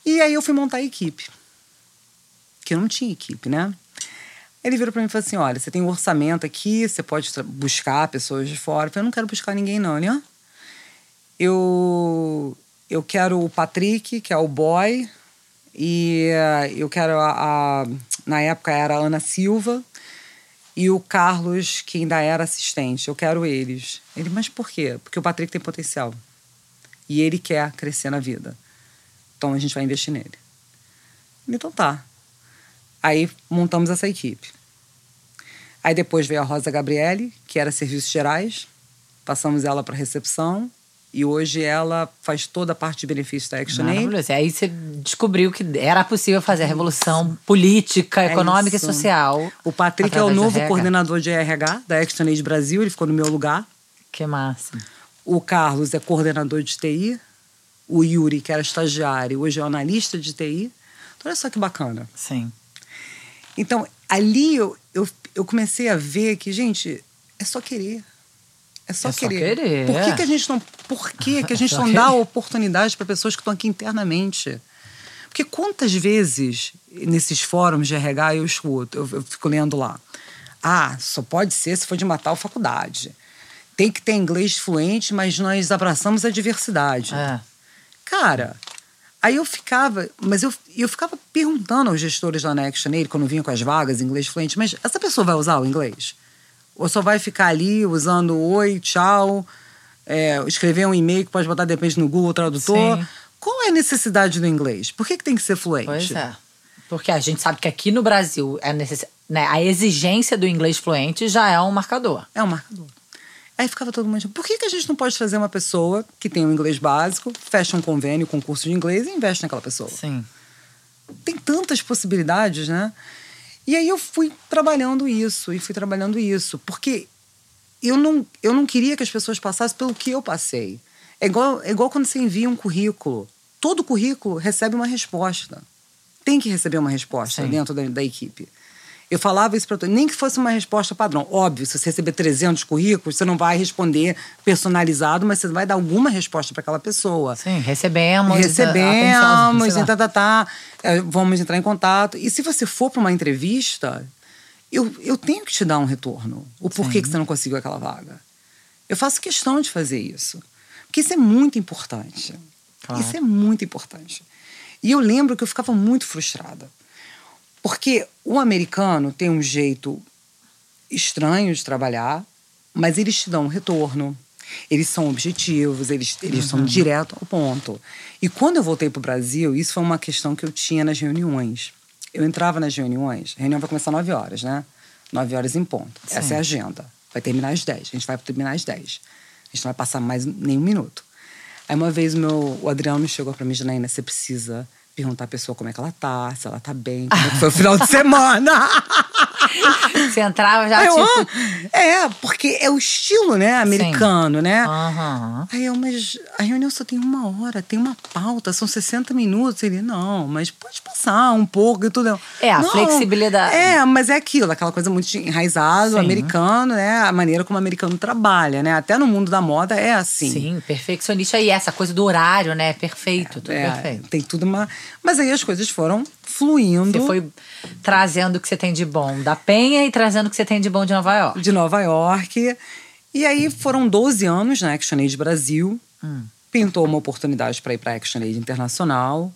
Speaker 4: E aí eu fui montar a equipe. Que não tinha equipe, né? Ele virou pra mim e falou assim: olha, você tem um orçamento aqui, você pode buscar pessoas de fora. Eu falei, eu não quero buscar ninguém, não. Hã? Eu, eu quero o Patrick, que é o boy, e eh, eu quero a, a- Na época era a Ana Silva, e o Carlos, que ainda era assistente. Eu quero eles. Ele, mas por quê? Porque o Patrick tem potencial. E ele quer crescer na vida. Então a gente vai investir nele. Então tá. Aí montamos essa equipe. Aí depois veio a Rosa Gabriele, que era Serviços Gerais. Passamos ela para recepção. E hoje ela faz toda a parte de benefícios da ActionAid.
Speaker 1: Maravilhoso. Aí você descobriu que era possível fazer a revolução política,
Speaker 4: É
Speaker 1: econômica
Speaker 4: isso.
Speaker 1: e social.
Speaker 4: O Patrick é o novo coordenador de RH da ActionAid Brasil. Ele ficou no meu lugar.
Speaker 1: Que massa.
Speaker 4: O Carlos é coordenador de TI. O Yuri, que era estagiário, hoje é analista de TI. Então, olha só que bacana.
Speaker 1: Sim.
Speaker 4: Então, ali eu, eu, eu comecei a ver que, gente, é só querer. É só
Speaker 1: É só
Speaker 4: querer.
Speaker 1: querer.
Speaker 4: Por que, que a gente não. Por que, que a gente não dá
Speaker 1: querer.
Speaker 4: oportunidade para pessoas que estão aqui internamente? Porque quantas vezes nesses fóruns de RH eu escuto, eu, eu fico lendo lá. Ah, só pode ser se for de uma tal faculdade. tem que ter inglês fluente, mas nós abraçamos a diversidade.
Speaker 1: É.
Speaker 4: Cara, aí eu ficava, mas eu, eu ficava perguntando aos gestores da Next Aid, quando vinham com as vagas inglês fluente, mas essa pessoa vai usar o inglês? Ou só vai ficar ali usando oi, tchau, é, escrever um e-mail que pode botar de repente no Google Tradutor?
Speaker 1: Sim.
Speaker 4: Qual é a necessidade do inglês? Por que, que tem que ser fluente?
Speaker 1: Pois é. Porque a gente sabe que aqui no Brasil é necess... né, a exigência do inglês fluente já é um marcador.
Speaker 4: É um marcador. Aí ficava todo mundo, por que, que a gente não pode trazer uma pessoa que tem um inglês básico, fecha um convênio com um curso de inglês e investe naquela pessoa?
Speaker 1: Sim.
Speaker 4: Tem tantas possibilidades, né? E aí eu fui trabalhando isso, e fui trabalhando isso, porque eu não, eu não queria que as pessoas passassem pelo que eu passei. É igual, é igual quando você envia um currículo. Todo currículo recebe uma resposta. Tem que receber uma resposta
Speaker 1: Sim.
Speaker 4: dentro da, da equipe. Eu falava isso para todo nem que fosse uma resposta padrão. Óbvio, se você receber 300 currículos, você não vai responder personalizado, mas você vai dar alguma resposta para aquela pessoa.
Speaker 1: Sim, recebemos.
Speaker 4: Recebemos,
Speaker 1: atenção,
Speaker 4: tá, tá, tá, é, vamos entrar em contato. E se você for para uma entrevista, eu, eu tenho que te dar um retorno. O porquê que você não conseguiu aquela vaga. Eu faço questão de fazer isso. Porque isso é muito importante.
Speaker 1: Claro.
Speaker 4: Isso é muito importante. E eu lembro que eu ficava muito frustrada. Porque o americano tem um jeito estranho de trabalhar, mas eles te dão um retorno. Eles são objetivos, eles, eles são direto ao ponto. E quando eu voltei para o Brasil, isso foi uma questão que eu tinha nas reuniões. Eu entrava nas reuniões, a reunião vai começar 9 horas, né? 9 horas em ponto. Essa
Speaker 1: Sim.
Speaker 4: é a agenda. Vai terminar às 10. A gente vai terminar às 10. A gente não vai passar mais nenhum minuto. Aí uma vez o, meu, o Adriano chegou para mim, Janaína, você precisa perguntar à pessoa como é que ela tá, se ela tá bem, como é que foi o final de semana.
Speaker 1: Você entrava já
Speaker 4: eu,
Speaker 1: tipo.
Speaker 4: "Ah, é, porque é o estilo, né, americano, né?
Speaker 1: Aham.
Speaker 4: Aí eu, mas a reunião só tem uma hora, tem uma pauta, são 60 minutos. Ele, não, mas pode passar um pouco e tudo.
Speaker 1: É, a
Speaker 4: "Não,
Speaker 1: flexibilidade.
Speaker 4: É, mas é aquilo, aquela coisa muito enraizada,
Speaker 1: Sim.
Speaker 4: americano, né? A maneira como o americano trabalha, né? Até no mundo da moda é assim.
Speaker 1: Sim, perfeccionista. E essa coisa do horário, né? Perfeito, tudo
Speaker 4: É,
Speaker 1: perfeito.
Speaker 4: tem tudo uma. Mas aí as coisas foram fluindo.
Speaker 1: Você foi trazendo o que você tem de bom da Penha e trazendo o que você tem de bom de Nova York.
Speaker 4: de Nova York. E aí foram 12 anos na ActionAid Brasil.
Speaker 1: Hum.
Speaker 4: Pintou uma oportunidade para ir para a ActionAid Internacional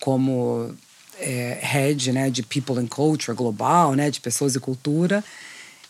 Speaker 4: como é, head né, de People and Culture global, né, de pessoas e cultura.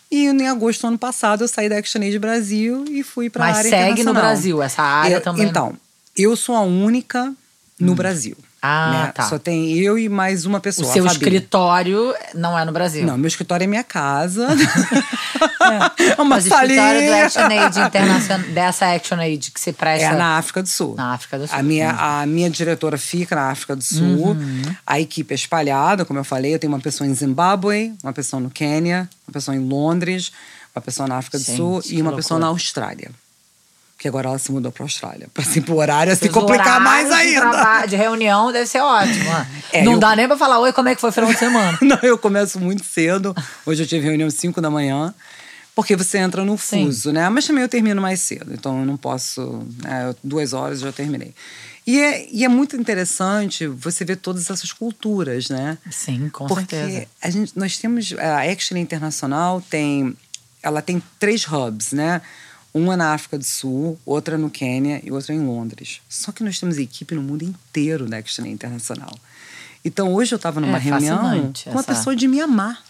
Speaker 4: E em agosto do ano passado eu saí da ActionAid Brasil e fui para a
Speaker 1: Mas
Speaker 4: área
Speaker 1: segue no
Speaker 4: internacional.
Speaker 1: Brasil, essa área
Speaker 4: Eu-
Speaker 1: também.
Speaker 4: Então, eu sou a única no Brasil.
Speaker 1: Ah,
Speaker 4: né?
Speaker 1: tá.
Speaker 4: Só tem eu e mais uma
Speaker 1: O
Speaker 4: pessoa. a
Speaker 1: seu escritório não é no Brasil.
Speaker 4: Não, meu escritório é minha casa. é uma
Speaker 1: Mas o escritório do
Speaker 4: salinha.
Speaker 1: ActionAid Internacional, dessa ActionAid que se presta
Speaker 4: É na África do Sul.
Speaker 1: na África do Sul.
Speaker 4: A minha, a minha diretora fica na África do Sul.
Speaker 1: Uhum.
Speaker 4: A equipe é espalhada, como eu falei. Eu tenho uma pessoa em Zimbábue, uma pessoa no Quênia, uma pessoa em Londres, uma pessoa na África do
Speaker 1: Gente,
Speaker 4: Sul
Speaker 1: que
Speaker 4: e uma
Speaker 1: loucura.
Speaker 4: pessoa na Austrália. Porque agora ela se mudou para a Austrália. Para assim, o horário se complicar mais
Speaker 1: de
Speaker 4: ainda.
Speaker 1: traba- De reunião deve ser ótimo.
Speaker 4: É,
Speaker 1: não
Speaker 4: eu-
Speaker 1: dá nem pra falar, oi, como é que foi o final de semana?
Speaker 4: Não, eu começo muito cedo. Hoje eu tive reunião às 5 da manhã. Porque você entra no
Speaker 1: Sim.
Speaker 4: fuso, né? Mas também eu termino mais cedo. Então eu não posso. Né? Duas horas eu já terminei. E é, e é muito interessante você ver todas essas culturas, né?
Speaker 1: Sim, com
Speaker 4: Porque
Speaker 1: certeza.
Speaker 4: a gente, nós temos. A Action Internacional tem. Ela tem três hubs, né? Uma na África do Sul, outra no Quênia e outra em Londres. Só que nós temos equipe no mundo inteiro da Action Internacional. Então hoje eu estava numa
Speaker 1: É
Speaker 4: reunião com uma
Speaker 1: essa-
Speaker 4: pessoa de Mianmar.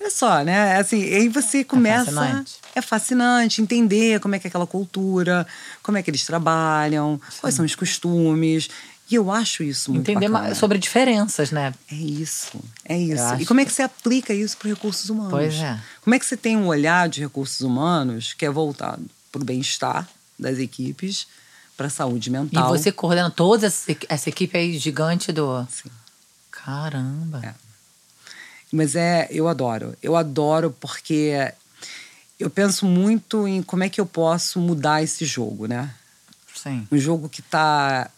Speaker 4: Olha só, né? Assim, aí você começa.
Speaker 1: fascinante.
Speaker 4: É fascinante entender como é que é aquela cultura, como é que eles trabalham, quais são os costumes. E eu acho isso muito
Speaker 1: Entender
Speaker 4: bacana.
Speaker 1: sobre diferenças, né?
Speaker 4: É isso, é isso. E como é que você aplica isso para recursos humanos?
Speaker 1: Pois é.
Speaker 4: Como é que você tem um olhar de recursos humanos que é voltado para o bem-estar das equipes, para a saúde
Speaker 1: E
Speaker 4: mental?
Speaker 1: você coordena toda essa, equipe aí gigante do.
Speaker 4: Sim.
Speaker 1: Caramba.
Speaker 4: É. Mas é, eu adoro. Eu adoro porque eu penso muito em como é que eu posso mudar esse jogo, né?
Speaker 1: Sim.
Speaker 4: Um jogo que está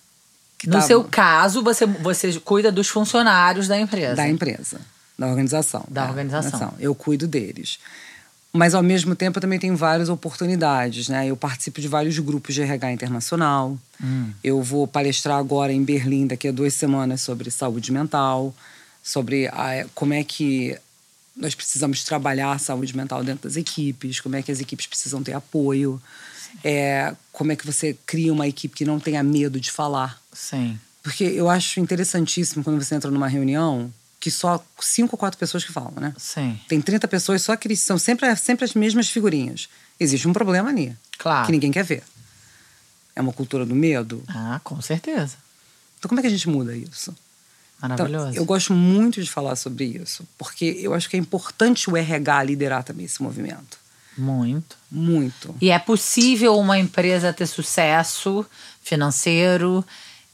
Speaker 1: No
Speaker 4: tá
Speaker 1: seu caso, você, você cuida dos funcionários da empresa.
Speaker 4: da empresa, da organização.
Speaker 1: Da
Speaker 4: é,
Speaker 1: organização.
Speaker 4: Eu cuido deles. Mas, ao mesmo tempo, eu também tenho várias oportunidades. Né? Eu participo de vários grupos de RH internacional.
Speaker 1: Hum.
Speaker 4: Eu vou palestrar agora em Berlim, daqui a duas semanas, sobre saúde mental, sobre a- como é que nós precisamos trabalhar a saúde mental dentro das equipes, como é que as equipes precisam ter apoio, é, como é que você cria uma equipe que não tenha medo de falar.
Speaker 1: Sim.
Speaker 4: Porque eu acho interessantíssimo quando você entra numa reunião que só cinco ou quatro pessoas que falam, né?
Speaker 1: Sim.
Speaker 4: Tem 30 pessoas, só que eles são sempre, sempre as mesmas figurinhas. Existe um problema ali,
Speaker 1: Claro.
Speaker 4: que ninguém quer ver. É uma cultura do medo.
Speaker 1: Ah, com certeza.
Speaker 4: Então, como é que a gente muda isso?
Speaker 1: Maravilhoso.
Speaker 4: Então, eu gosto muito de falar sobre isso, porque eu acho que é importante o RH liderar também esse movimento.
Speaker 1: Muito.
Speaker 4: Muito.
Speaker 1: E é possível uma empresa ter sucesso financeiro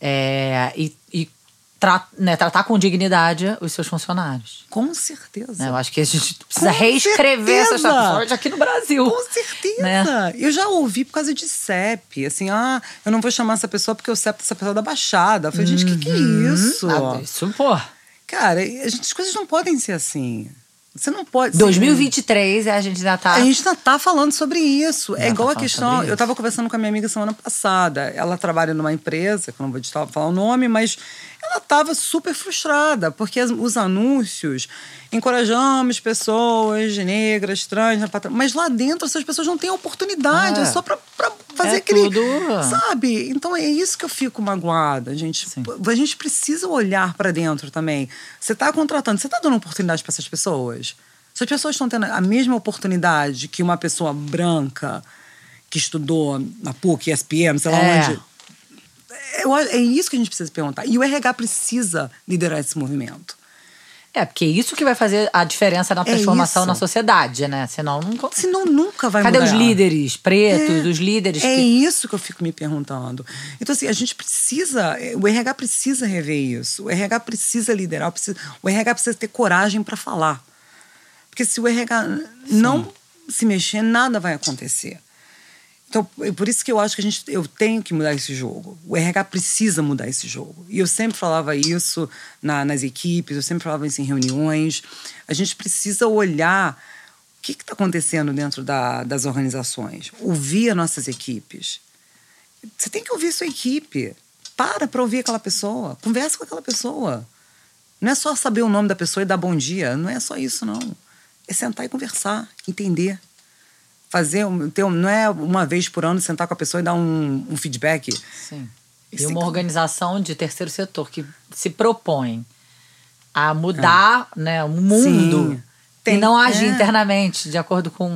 Speaker 1: é, e, e tra- né, tratar com dignidade os seus funcionários.
Speaker 4: Com certeza.
Speaker 1: né? Eu acho que a gente precisa
Speaker 4: Com
Speaker 1: reescrever essa
Speaker 4: certeza.
Speaker 1: história aqui no Brasil.
Speaker 4: Com certeza.
Speaker 1: Né?
Speaker 4: Eu já ouvi por causa de CEP. Assim, ah, eu não vou chamar essa pessoa porque o CEP dessa pessoa é da Baixada. Eu falei, gente, o que, que é isso?
Speaker 1: Ah, isso, pô.
Speaker 4: Cara, as coisas não podem ser assim. Você não pode.
Speaker 1: 2023, a gente já tá.
Speaker 4: A gente ainda tá falando sobre isso.
Speaker 1: Já
Speaker 4: é igual
Speaker 1: tá
Speaker 4: a questão. Eu
Speaker 1: isso.
Speaker 4: tava conversando com a minha amiga semana passada. Ela trabalha numa empresa, que eu não vou falar o nome, mas ela tava super frustrada, porque os anúncios encorajamos pessoas negras, trans, patra- mas lá dentro essas pessoas não têm oportunidade, é,
Speaker 1: É.
Speaker 4: só pra fazer
Speaker 1: É
Speaker 4: aquele.
Speaker 1: tudo-
Speaker 4: Sabe? Então é isso que eu fico magoada, gente.
Speaker 1: Sim.
Speaker 4: A gente precisa olhar pra dentro também. Você tá contratando, você tá dando oportunidade pra essas pessoas? Se as pessoas estão tendo a mesma oportunidade que uma pessoa branca que estudou na PUC, SPM, sei lá
Speaker 1: É.
Speaker 4: onde. Acho- é isso que a gente precisa perguntar. E o RH precisa liderar esse movimento.
Speaker 1: É, porque é isso que vai fazer a diferença na
Speaker 4: É
Speaker 1: transformação
Speaker 4: isso.
Speaker 1: na sociedade, né? Senão não.
Speaker 4: Senão nunca vai
Speaker 1: Cadê
Speaker 4: mudar.
Speaker 1: os líderes pretos,
Speaker 4: É,
Speaker 1: os líderes
Speaker 4: É
Speaker 1: que.
Speaker 4: isso que eu fico me perguntando. Então, assim, a gente precisa, o RH precisa rever isso. O RH precisa liderar, precisa- o RH precisa ter coragem para falar. Porque se o RH não se mexer, nada vai acontecer. Então, é por isso que eu acho que a gente, eu tenho que mudar esse jogo. O RH precisa mudar esse jogo. E eu sempre falava isso na- nas equipes, eu sempre falava isso em reuniões. A gente precisa olhar o que está acontecendo dentro da- das organizações, ouvir as nossas equipes. Você tem que ouvir sua equipe. Para para ouvir aquela pessoa. Conversa com aquela pessoa. Não é só saber o nome da pessoa e dar bom dia. Não é só isso, não. É sentar e conversar, entender. Fazer, ter, não é uma vez por ano sentar com a pessoa e dar um, um feedback.
Speaker 1: Sim. E
Speaker 4: Esse
Speaker 1: uma organização de terceiro setor que se propõe a mudar né, o mundo
Speaker 4: Sim.
Speaker 1: e
Speaker 4: Tem-
Speaker 1: não agir
Speaker 4: é.
Speaker 1: internamente de acordo com.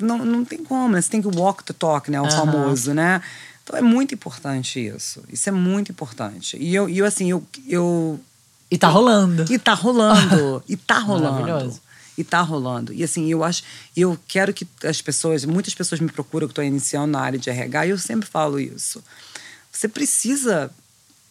Speaker 4: Não, não tem como, né? Você tem que walk the talk, né? O famoso, né? Então é muito importante isso. Isso é muito importante. E eu, eu assim, eu, eu
Speaker 1: E tá rolando.
Speaker 4: E tá rolando. e tá rolando.
Speaker 1: Maravilhoso.
Speaker 4: E tá rolando. E assim, eu acho. Eu quero que as pessoas. Muitas pessoas me procuram que estou iniciando na área de RH e eu sempre falo isso. Você precisa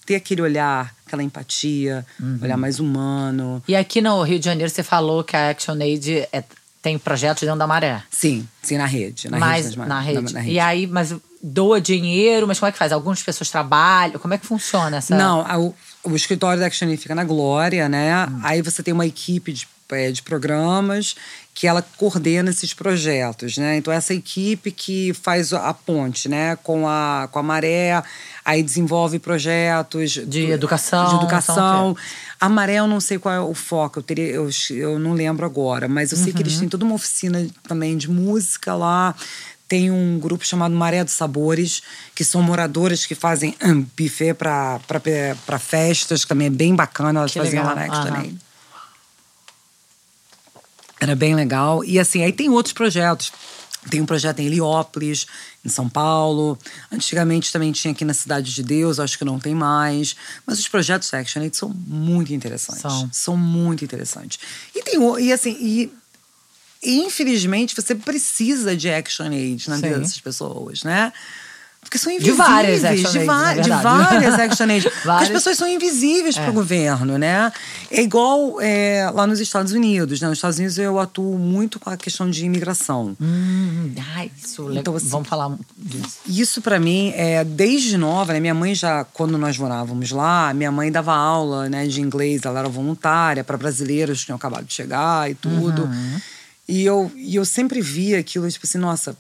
Speaker 4: ter aquele olhar, aquela empatia,
Speaker 1: Uhum.
Speaker 4: olhar mais humano.
Speaker 1: E aqui no Rio de Janeiro você falou que a ActionAid é, tem projetos dentro da maré.
Speaker 4: Sim, sim, na rede. Na
Speaker 1: mas
Speaker 4: rede,
Speaker 1: na, rede.
Speaker 4: na
Speaker 1: E aí, mas doa dinheiro, mas como é que faz? Algumas pessoas trabalham. Como é que funciona essa.
Speaker 4: Não, a- o, o escritório da Action Aid fica na Glória, né?
Speaker 1: Hum.
Speaker 4: Aí você tem uma equipe de, é, de programas que ela coordena esses projetos, né? Então essa equipe que faz a ponte, né, com a com a maré, aí desenvolve projetos
Speaker 1: De educação,
Speaker 4: de educação.
Speaker 1: são o
Speaker 4: A maré eu não sei qual é o foco, eu teria eu, eu não lembro agora, mas eu sei que
Speaker 1: Uhum.
Speaker 4: eles têm toda uma oficina também de música lá. Tem um grupo chamado Maré dos Sabores, que são moradoras que fazem hum, buffet para festas, que também é bem bacana, elas
Speaker 1: Que
Speaker 4: faziam
Speaker 1: legal,
Speaker 4: lá na
Speaker 1: aham.
Speaker 4: Action Era bem legal. E assim, aí tem outros projetos. Tem um projeto em Heliópolis, em São Paulo. Antigamente também tinha aqui na Cidade de Deus, acho que não tem mais. Mas os projetos Action Aid são muito interessantes.
Speaker 1: São.
Speaker 4: muito interessantes. E tem e assim, e, e, infelizmente você precisa de Action Aid na vida dessas pessoas, né? Porque são
Speaker 1: De
Speaker 4: invisíveis.
Speaker 1: várias Action
Speaker 4: de, va- de várias Action Aids. Porque as pessoas são invisíveis para o governo, né? É igual é, lá nos Estados Unidos. Né? Nos Estados Unidos eu atuo muito com a questão de imigração.
Speaker 1: Hum, ai, isso legal.
Speaker 4: Então, assim,
Speaker 1: Vamos falar disso.
Speaker 4: Isso para mim é desde nova, né? Minha mãe já quando nós morávamos lá, minha mãe dava aula, né, de inglês, ela era voluntária para brasileiros que tinham acabado de chegar e tudo.
Speaker 1: Uhum.
Speaker 4: E eu e eu sempre via aquilo tipo assim, nossa,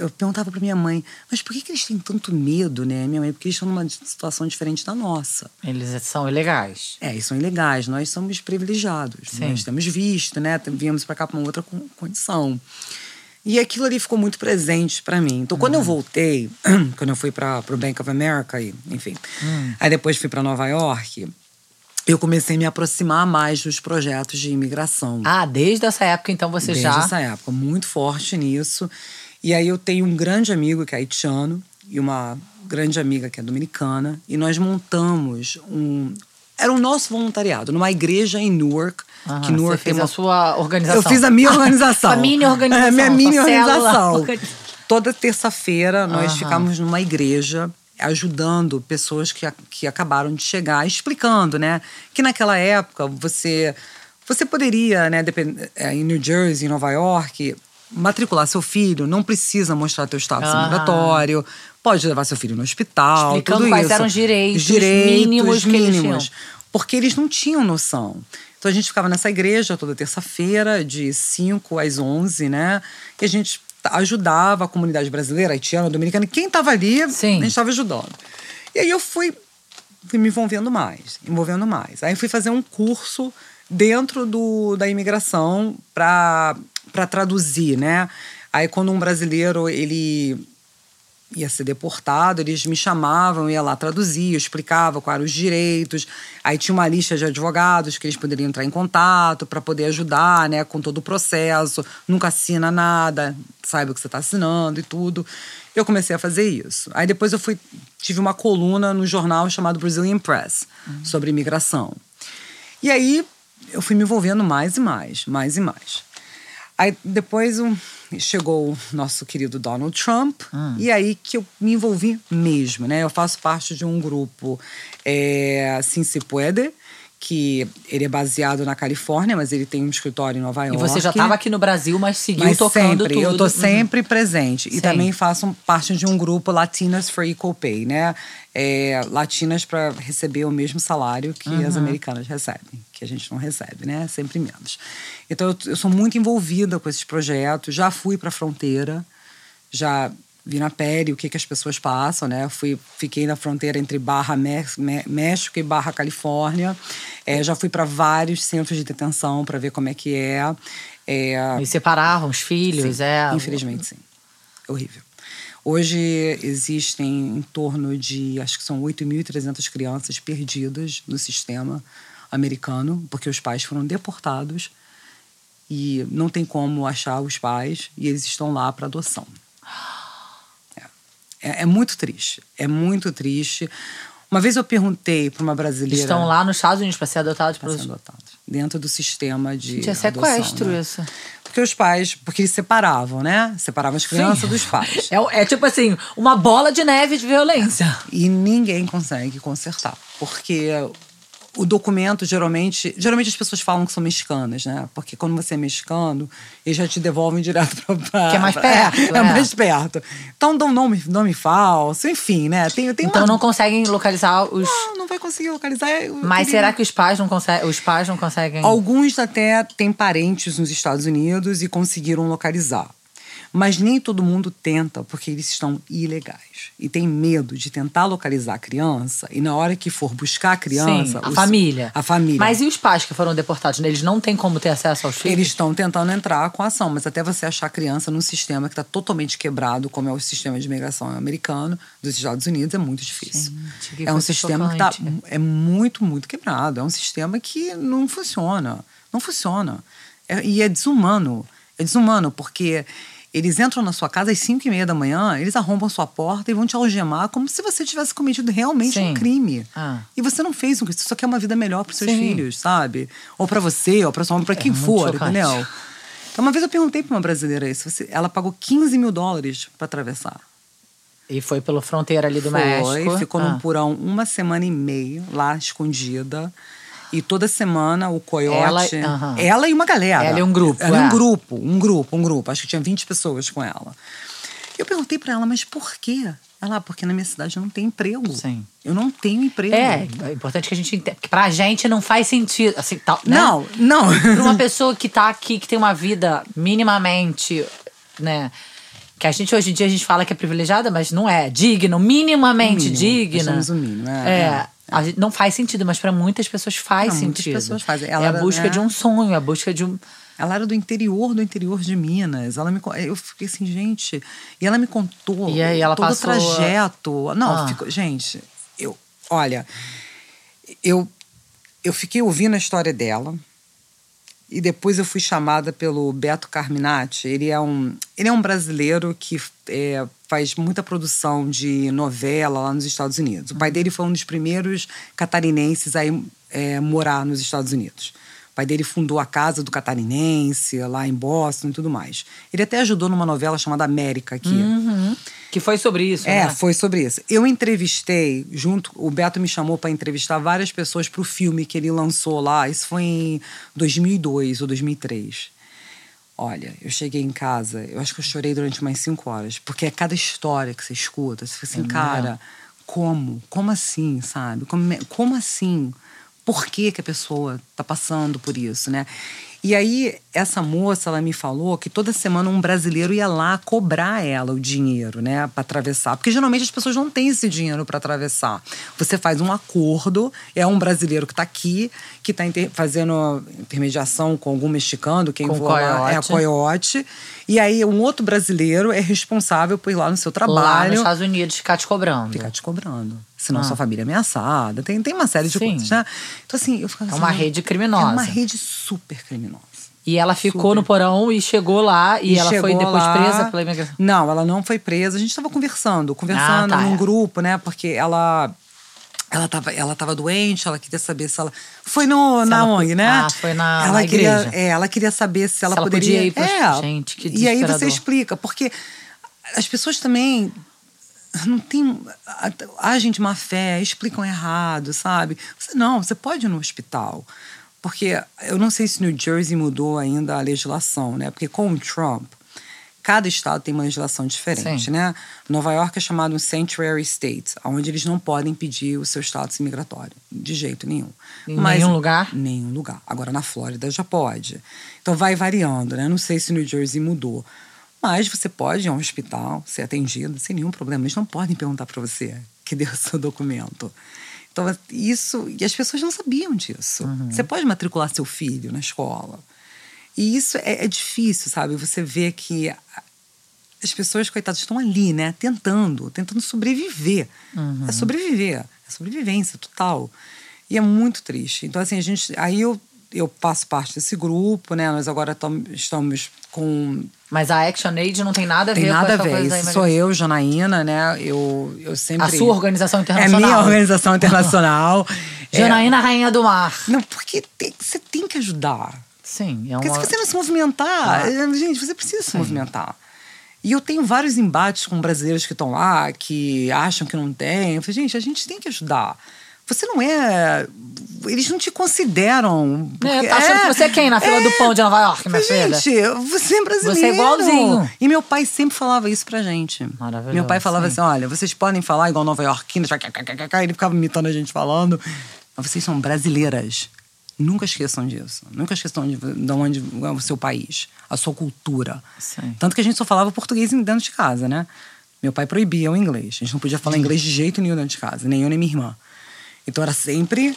Speaker 4: eu perguntava pra minha mãe, mas por que, que eles têm tanto medo, né? Minha mãe, porque eles estão numa situação diferente da nossa.
Speaker 1: Eles são ilegais.
Speaker 4: É, eles são ilegais, nós somos privilegiados.
Speaker 1: Sim.
Speaker 4: Nós temos visto, né? Viemos pra cá pra uma outra con- condição. E aquilo ali ficou muito presente pra mim. Então, quando eu voltei, quando eu fui para o Bank of America, e, enfim, aí depois fui para Nova York, eu comecei a me aproximar mais dos projetos de imigração.
Speaker 1: Ah, desde essa época, então, você
Speaker 4: Desde
Speaker 1: já.
Speaker 4: essa época, muito forte nisso. E aí eu tenho um grande amigo que é haitiano e uma grande amiga que é dominicana. E nós montamos um. Era o nosso voluntariado, numa igreja em Newark.
Speaker 1: Aham,
Speaker 4: que Newark
Speaker 1: você fez
Speaker 4: tem uma...
Speaker 1: a sua organização.
Speaker 4: Eu fiz a minha organização.
Speaker 1: Sua mini organização,
Speaker 4: É, minha mini organização.
Speaker 1: organi-
Speaker 4: Toda terça-feira nós
Speaker 1: Aham.
Speaker 4: ficamos numa igreja ajudando pessoas que, a- que acabaram de chegar, explicando, né? Que naquela época você você poderia, né, é, em New Jersey, em Nova York, matricular seu filho, não precisa mostrar teu status
Speaker 1: Aham.
Speaker 4: migratório, pode levar seu filho no hospital,
Speaker 1: Explicando
Speaker 4: tudo
Speaker 1: quais
Speaker 4: isso.
Speaker 1: eram os direitos
Speaker 4: direitos
Speaker 1: mínimos que eles
Speaker 4: mínimos
Speaker 1: tinham.
Speaker 4: porque eles não tinham noção. Então a gente ficava nessa igreja toda terça-feira, de 5 às 11, né? E a gente ajudava a comunidade brasileira, haitiana, dominicana, e quem estava ali,
Speaker 1: Sim.
Speaker 4: a gente estava ajudando. E aí eu fui, fui me envolvendo mais, envolvendo mais. Aí fui fazer um curso dentro do, da imigração para traduzir, né? Aí quando um brasileiro, ele ia ser deportado, eles me chamavam, ia lá traduzir, eu explicava quais eram os direitos. Aí tinha uma lista de advogados que eles poderiam entrar em contato para poder ajudar, né, com todo o processo. Nunca assina nada, sabe o que você está assinando e tudo. Eu comecei a fazer isso. Aí depois eu fui tive uma coluna no jornal chamado Brazilian Press sobre imigração. E aí eu fui me envolvendo mais e mais, mais e mais. Aí depois um, chegou o nosso querido Donald Trump, e aí que eu me envolvi mesmo, né? Eu faço parte de um grupo, é, Sim Se Puede, que ele é baseado na Califórnia, mas ele tem um escritório em Nova
Speaker 1: E
Speaker 4: York.
Speaker 1: você já estava aqui no Brasil, mas seguiu
Speaker 4: Mas
Speaker 1: tocando
Speaker 4: sempre,
Speaker 1: tudo.
Speaker 4: eu tô
Speaker 1: Uhum.
Speaker 4: sempre presente. E
Speaker 1: Sim.
Speaker 4: também faço parte de um grupo Latinas for Equal Pay, né? É, latinas para receber o mesmo salário que as
Speaker 1: Uhum.
Speaker 4: americanas recebem, que a gente não recebe, né? Sempre menos. Então eu, eu sou muito envolvida com esses projetos. Já fui para a fronteira, já vi na pele o que, que as pessoas passam, né? Fui, fiquei na fronteira entre Barra México e Barra Califórnia. É, já fui para vários centros de detenção para ver como é que é. é
Speaker 1: E separaram os filhos,
Speaker 4: Sim,
Speaker 1: é.
Speaker 4: Infelizmente, sim. Horrível. Hoje existem em torno de, acho que são 8.300 crianças perdidas no sistema americano, porque os pais foram deportados e não tem como achar os pais e eles estão lá para adoção. É, é muito triste, é muito triste. Uma vez eu perguntei para uma brasileira.
Speaker 1: Estão lá nos Estados Unidos para ser adotados
Speaker 4: para
Speaker 1: pelos.
Speaker 4: ser adotados, dentro do sistema de.
Speaker 1: Gente, é sequestro
Speaker 4: né?
Speaker 1: isso.
Speaker 4: Porque os pais, porque eles separavam, né? Separavam as crianças
Speaker 1: Sim.
Speaker 4: dos pais.
Speaker 1: É, é tipo assim, uma bola de neve de violência.
Speaker 4: E ninguém consegue consertar. Porque o documento, geralmente. Geralmente as pessoas falam que são mexicanas, né? Porque quando você é mexicano, eles já te devolvem direto pra.
Speaker 1: Que é mais
Speaker 4: pra-
Speaker 1: perto,
Speaker 4: É,
Speaker 1: é.
Speaker 4: é mais perto. Então dão nome, nome falso, enfim, né? Tem, tem
Speaker 1: Então
Speaker 4: uma-
Speaker 1: não conseguem localizar os.
Speaker 4: Não, não vai conseguir localizar. Eu
Speaker 1: Mas
Speaker 4: queria-
Speaker 1: será que os pais não conseguem. Os pais não conseguem.
Speaker 4: Alguns até têm parentes nos Estados Unidos e conseguiram localizar. Mas nem todo mundo tenta, porque eles estão ilegais. E tem medo de tentar localizar a criança, e na hora que for buscar a criança.
Speaker 1: Sim, a
Speaker 4: os-
Speaker 1: família.
Speaker 4: A família.
Speaker 1: Mas e os pais que foram deportados? Eles não têm como ter acesso aos filhos?
Speaker 4: Eles estão tentando entrar com a ação, mas até você achar a criança num sistema que está totalmente quebrado, como é o sistema de imigração americano dos Estados Unidos, é muito difícil.
Speaker 1: Gente, que
Speaker 4: é um sistema que tá,
Speaker 1: chocante.
Speaker 4: é muito, muito quebrado. É um sistema que não funciona. Não funciona. É- e é desumano. É desumano, porque eles entram na sua casa às 5 e meia da manhã, eles arrombam sua porta e vão te algemar como se você tivesse cometido realmente
Speaker 1: Sim.
Speaker 4: um crime.
Speaker 1: Ah.
Speaker 4: E você não fez um crime, você só quer uma vida melhor para seus
Speaker 1: Sim.
Speaker 4: filhos, sabe? Ou para você, ou para sua mãe, para quem
Speaker 1: muito
Speaker 4: for,
Speaker 1: chocante.
Speaker 4: entendeu? Então, uma vez eu perguntei para uma brasileira isso. ela pagou 15 mil dólares para atravessar.
Speaker 1: E foi pela fronteira ali do
Speaker 4: Foi,
Speaker 1: México.
Speaker 4: ficou
Speaker 1: Ah.
Speaker 4: num porão uma semana e meia, lá escondida. E toda semana o coiote.
Speaker 1: Ela- aham.
Speaker 4: ela e uma galera.
Speaker 1: Ela e um grupo,
Speaker 4: Ela
Speaker 1: é.
Speaker 4: um grupo, um grupo, um grupo. Acho que tinha 20 pessoas com ela. Eu perguntei para ela, mas por quê? Ela, ah, porque na minha cidade eu não tenho emprego.
Speaker 1: Sim.
Speaker 4: Eu não tenho emprego.
Speaker 1: É, é importante que a gente entenda. Porque pra gente não faz sentido. Assim, tal, né?
Speaker 4: Não, não.
Speaker 1: Pra uma pessoa que tá aqui, que tem uma vida minimamente, né? Que a gente hoje em dia a gente fala que é privilegiada, mas não é. Digno, minimamente
Speaker 4: mínimo.
Speaker 1: digna.
Speaker 4: Somos o mínimo, é,
Speaker 1: É.
Speaker 4: é.
Speaker 1: A gente, não faz sentido, mas pra muitas pessoas faz
Speaker 4: Não, muitas
Speaker 1: sentido.
Speaker 4: pessoas fazem.
Speaker 1: é
Speaker 4: Ela
Speaker 1: a
Speaker 4: era,
Speaker 1: busca
Speaker 4: né?
Speaker 1: de um sonho, a busca de um.
Speaker 4: Ela era do interior do interior de Minas. Ela me, eu fiquei assim, gente. E ela me contou
Speaker 1: E aí ela
Speaker 4: todo
Speaker 1: passou-
Speaker 4: o trajeto. Não,
Speaker 1: Ah.
Speaker 4: ficou- gente, eu, olha, eu, eu fiquei ouvindo a história dela. E depois eu fui chamada pelo Beto Carminati. Ele é um, ele é um brasileiro que é, faz muita produção de novela lá nos Estados Unidos. O pai dele foi um dos primeiros catarinenses a é, morar nos Estados Unidos. O pai dele fundou a Casa do Catarinense, lá em Boston e tudo mais. Ele até ajudou numa novela chamada América aqui.
Speaker 1: Que foi sobre isso,
Speaker 4: É,
Speaker 1: né?
Speaker 4: foi sobre isso. Eu entrevistei, junto, o Beto me chamou para entrevistar várias pessoas para o filme que ele lançou lá. Isso foi em 2002 ou 2003. Olha, eu cheguei em casa, eu acho que eu chorei durante umas cinco horas, porque é cada história que você escuta, você fica assim, cara, como? Como assim, sabe? Como, como assim? Por que, que a pessoa tá passando por isso, né? E aí, essa moça, ela me falou que toda semana um brasileiro ia lá cobrar ela o dinheiro, né, para atravessar. Porque geralmente as pessoas não têm esse dinheiro para atravessar. Você faz um acordo, é um brasileiro que está aqui, que está fazendo intermediação com algum mexicano, quem
Speaker 1: Com
Speaker 4: lá, é
Speaker 1: coiote.
Speaker 4: coiote. E aí, um outro brasileiro é responsável por ir lá no seu
Speaker 1: Lá
Speaker 4: trabalho
Speaker 1: nos Estados Unidos ficar te cobrando.
Speaker 4: ficar te cobrando. Senão
Speaker 1: Ah.
Speaker 4: sua família é ameaçada. Tem, tem uma série de
Speaker 1: Sim.
Speaker 4: coisas, né? Então, assim, eu ficava
Speaker 1: É uma
Speaker 4: assim,
Speaker 1: rede criminosa.
Speaker 4: É uma rede super criminosa.
Speaker 1: E ela ficou
Speaker 4: Super.
Speaker 1: no porão e chegou lá e, ela foi depois
Speaker 4: lá-
Speaker 1: presa pela imigração.
Speaker 4: Não, ela não foi presa. A gente estava conversando, conversando
Speaker 1: Ah, tá,
Speaker 4: num
Speaker 1: é.
Speaker 4: grupo, né? Porque ela. Ela estava ela tava doente, ela queria saber se ela. Foi no,
Speaker 1: Se
Speaker 4: na
Speaker 1: ela-
Speaker 4: ONG, né?
Speaker 1: Ah, foi na-
Speaker 4: ela
Speaker 1: na
Speaker 4: queria,
Speaker 1: igreja.
Speaker 4: É, ela queria saber se ela
Speaker 1: ela
Speaker 4: poderia.
Speaker 1: podia ir pros-
Speaker 4: É.
Speaker 1: Gente, que
Speaker 4: E aí você explica, porque as pessoas também não tem agem de má fé, explicam errado, sabe? Você não, você pode ir no hospital. Porque eu não sei se New Jersey mudou ainda a legislação, né? Porque com o Trump, cada estado tem uma legislação diferente,
Speaker 1: Sim.
Speaker 4: né? Nova York é chamado um sanctuary state, onde eles não podem pedir o seu status imigratório, de jeito nenhum.
Speaker 1: Em nenhum lugar?
Speaker 4: Nenhum lugar. Agora na Flórida já pode. Então vai variando, né? Não sei se New Jersey mudou. Mas você pode ir a um hospital, ser atendido, sem nenhum problema. Eles não podem perguntar para você que deu o seu documento. Então, isso. E as pessoas não sabiam disso. Você pode matricular seu filho na escola. E isso é, é difícil, sabe? Você vê que as pessoas, coitadas, estão ali, né? Tentando, tentando sobreviver. É sobreviver. É sobrevivência total. E é muito triste. Então, assim, a gente. Aí eu, eu faço parte desse grupo, né? Nós agora tam- estamos com
Speaker 1: Mas a Action Aid não tem nada a
Speaker 4: tem
Speaker 1: ver
Speaker 4: nada a
Speaker 1: com essa
Speaker 4: ver.
Speaker 1: coisa
Speaker 4: Isso sou eu, Janaína, né? Eu, eu sempre.
Speaker 1: A sua organização
Speaker 4: É
Speaker 1: internacional.
Speaker 4: minha organização internacional. É,
Speaker 1: Janaína, Rainha do Mar.
Speaker 4: não, porque tem- você tem que ajudar.
Speaker 1: Sim, é
Speaker 4: Porque
Speaker 1: uma...
Speaker 4: se você não se movimentar,
Speaker 1: Ah.
Speaker 4: eh, gente, você precisa se movimentar. E eu tenho vários embates com brasileiros que estão lá, que acham que não tem. Eu falei, gente, a gente tem que ajudar. Você não é. Eles não te consideram.
Speaker 1: É, tá achando que você é quem na fila do pão de Nova York, minha filha?
Speaker 4: Gente, você é brasileiro.
Speaker 1: Você é igualzinho.
Speaker 4: E meu pai sempre falava isso pra gente.
Speaker 1: Maravilhoso,
Speaker 4: Meu pai falava
Speaker 1: sim.
Speaker 4: assim: olha, vocês podem falar igual nova iorquina, ele ficava imitando a gente falando. Mas vocês são brasileiras. Nunca esqueçam disso. Nunca esqueçam de, de onde é o seu país, a sua cultura.
Speaker 1: Sim.
Speaker 4: Tanto que a gente só falava português dentro de casa, né? Meu pai proibia o inglês. A gente não podia falar inglês de jeito nenhum dentro de casa, nem eu nem minha irmã. Então era sempre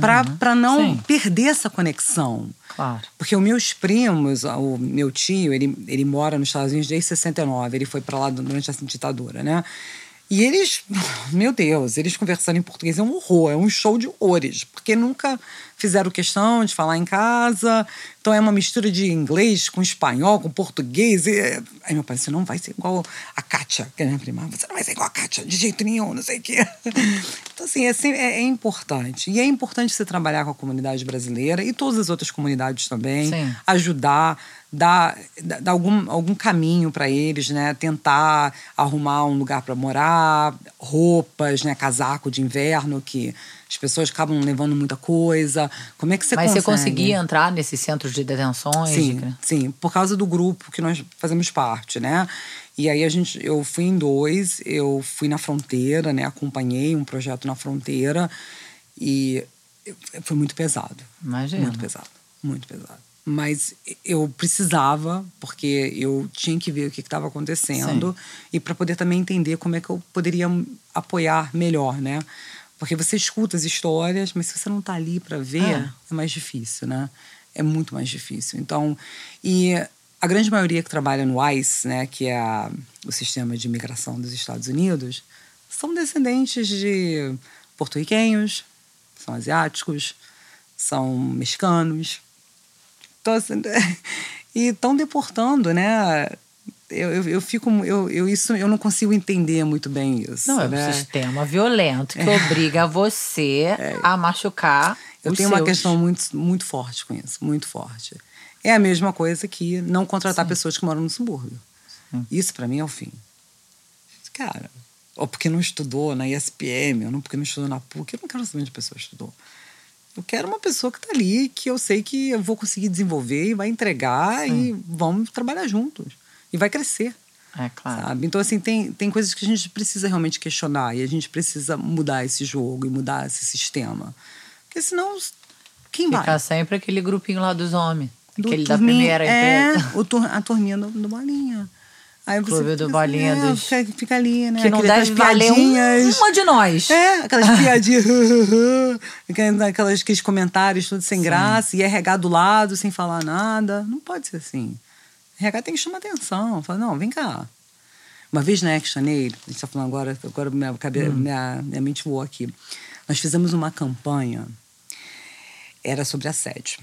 Speaker 4: pra para não
Speaker 1: Sim.
Speaker 4: perder essa conexão.
Speaker 1: Claro.
Speaker 4: Porque os meus primos, o meu tio, ele, ele mora nos Estados Unidos desde 69. Ele foi para lá durante a ditadura, né? E eles, meu Deus, eles conversando em português é um horror, é um show de horrores. Porque nunca fizeram questão de falar em casa. Então é uma mistura de inglês com espanhol, com português. E, aí meu pai disse, não vai ser igual a Kátia, que é a minha prima. Você não vai ser igual a Kátia, de jeito nenhum, não sei o quê. Então, assim, é, é- é importante. E é importante você trabalhar com a comunidade brasileira e todas as outras comunidades também.
Speaker 1: Sim.
Speaker 4: Ajudar, dar, dar dar algum, algum caminho para eles, né? Tentar arrumar um lugar para morar, roupas, né? Casaco de inverno, que as pessoas acabam levando muita coisa. Como é que você
Speaker 1: Mas você
Speaker 4: consegue?
Speaker 1: conseguia entrar nesses centros de detenções?
Speaker 4: Sim,
Speaker 1: de-
Speaker 4: sim, por causa do grupo que nós fazemos parte, né? E aí a gente, eu fui em dois, eu fui na fronteira, né? Acompanhei um projeto na fronteira e foi muito pesado.
Speaker 1: Imagino.
Speaker 4: Muito pesado, muito pesado. Mas eu precisava, porque eu tinha que ver o que estava acontecendo e para poder também entender como é que eu poderia apoiar melhor, né? Porque você escuta as histórias, mas se você não está ali para ver,
Speaker 1: É.
Speaker 4: é mais difícil, né? É muito mais difícil. Então, e a grande maioria que trabalha no ICE, né, que é a- o sistema de imigração dos Estados Unidos, são descendentes de porto-riquenhos, são asiáticos, são mexicanos. Então, assim, e estão deportando, né? Eu, eu, eu fico. Eu, eu, isso, eu não consigo entender muito bem isso.
Speaker 1: Não, é
Speaker 4: né?
Speaker 1: um sistema violento que obriga você a machucar
Speaker 4: Eu tenho uma
Speaker 1: seus.
Speaker 4: questão muito, muito forte com isso, muito forte. É a mesma coisa que não contratar pessoas que moram no subúrbio. Isso para mim é o fim. Cara, ou porque não estudou na ISPM, ou não porque não estudou na PUC, eu não quero saber onde a pessoa estudou. Eu quero uma pessoa que tá ali, que eu sei que eu vou conseguir desenvolver e vai entregar e vamos trabalhar juntos. E vai crescer.
Speaker 1: É claro.
Speaker 4: Sabe? Então, assim, tem, tem coisas que a gente precisa realmente questionar e a gente precisa mudar esse jogo e mudar esse sistema. Porque senão, quem vai?
Speaker 1: Fica sempre aquele grupinho lá dos homens.
Speaker 4: Do
Speaker 1: Aquele da primeira
Speaker 4: é,
Speaker 1: empresa.
Speaker 4: o tur- a turminha do, do Bolinha. Aí você
Speaker 1: Clube do
Speaker 4: fica
Speaker 1: Bolinha
Speaker 4: é,
Speaker 1: dos-
Speaker 4: Fica, fica ali, né?
Speaker 1: Que não deve
Speaker 4: aquelas
Speaker 1: um-
Speaker 4: piadinhas.
Speaker 1: uma de nós.
Speaker 4: É, aquelas piadinhas. aquelas, aqueles comentários tudo sem graça. E RH do lado, sem falar nada. Não pode ser assim. RH tem que chamar atenção. Fala, não, vem cá. Uma vez na ActionAid, a gente está falando agora, agora minha, cabe-
Speaker 1: Hum.
Speaker 4: minha, minha mente voou aqui. Nós fizemos uma campanha, era sobre assédio.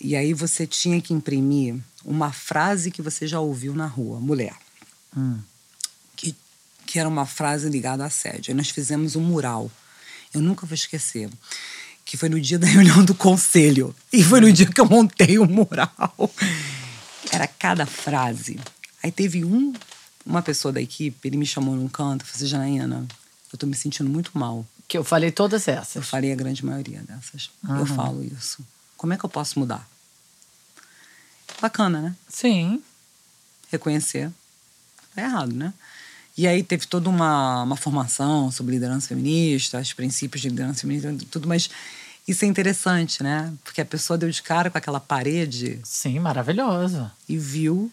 Speaker 4: E aí você tinha que imprimir uma frase que você já ouviu na rua, mulher.
Speaker 1: Hum.
Speaker 4: Que, que era uma frase ligada a assédio. Aí nós fizemos um mural. Eu nunca vou esquecer. Que foi no dia da reunião do conselho. E foi no dia que eu montei o mural. Era cada frase. Aí teve um, uma pessoa da equipe, ele me chamou num canto e falou assim, Janaína, eu tô me sentindo muito mal.
Speaker 1: Que eu falei todas
Speaker 4: Eu
Speaker 1: essas.
Speaker 4: falei a grande maioria dessas. Eu
Speaker 1: Aham.
Speaker 4: falo isso. Como é que eu posso mudar? Bacana, né?
Speaker 1: Sim.
Speaker 4: Reconhecer. É errado, né? E aí teve toda uma, uma formação sobre liderança feminista, os princípios de liderança feminista, tudo, mas isso é interessante, né? Porque a pessoa deu de cara com aquela parede
Speaker 1: Sim, maravilhoso.
Speaker 4: e viu.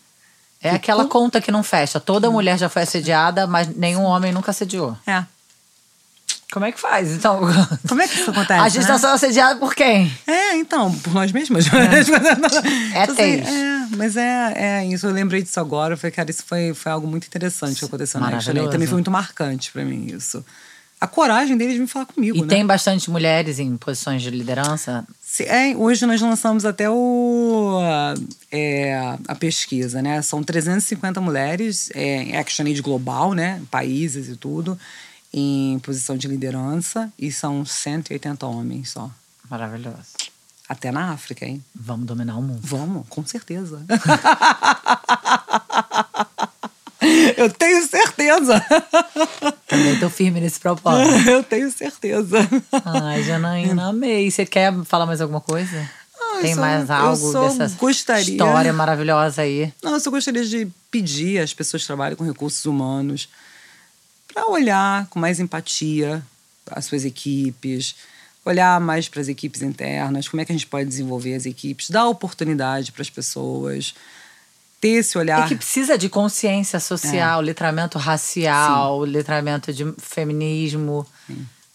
Speaker 1: É
Speaker 4: E
Speaker 1: aquela conta que não fecha. Toda mulher já foi assediada, mas nenhum homem nunca assediou.
Speaker 4: É.
Speaker 1: Como é que faz? Então.
Speaker 4: Como é que isso acontece?
Speaker 1: A gente
Speaker 4: né?
Speaker 1: está sendo assediada por quem?
Speaker 4: É, então, por nós mesmas.
Speaker 1: É
Speaker 4: Assim,
Speaker 1: tez.
Speaker 4: é, mas é, é isso. Eu lembrei disso agora. Eu falei, cara, isso foi, foi algo muito interessante que aconteceu na Action.
Speaker 1: Maravilhoso.
Speaker 4: Também foi muito marcante pra mim isso. A coragem deles de me falar comigo,
Speaker 1: E
Speaker 4: né?
Speaker 1: tem bastante mulheres em posições de liderança.
Speaker 4: Se- é, hoje nós lançamos até o, é, a pesquisa, né? São 350 mulheres é, em ActionAid global, né? Países e tudo, em posição de liderança. E são 180 homens só.
Speaker 1: Maravilhoso.
Speaker 4: Até na África, hein?
Speaker 1: Vamos dominar o mundo.
Speaker 4: Vamos, com certeza. Eu tenho certeza.
Speaker 1: Também tô firme nesse propósito.
Speaker 4: Eu tenho certeza.
Speaker 1: Ai, Janaína, amei. Você quer falar mais alguma coisa?
Speaker 4: Ah,
Speaker 1: Tem
Speaker 4: só-
Speaker 1: mais algo dessa
Speaker 4: gostaria-
Speaker 1: história maravilhosa aí?
Speaker 4: Não, eu só gostaria de pedir às pessoas que trabalham com recursos humanos para olhar com mais empatia as suas equipes, olhar mais para as equipes internas, como é que a gente pode desenvolver as equipes, dar oportunidade para as pessoas, ter esse olhar.
Speaker 1: É que precisa de consciência
Speaker 4: É.
Speaker 1: social, letramento racial, letramento de feminismo.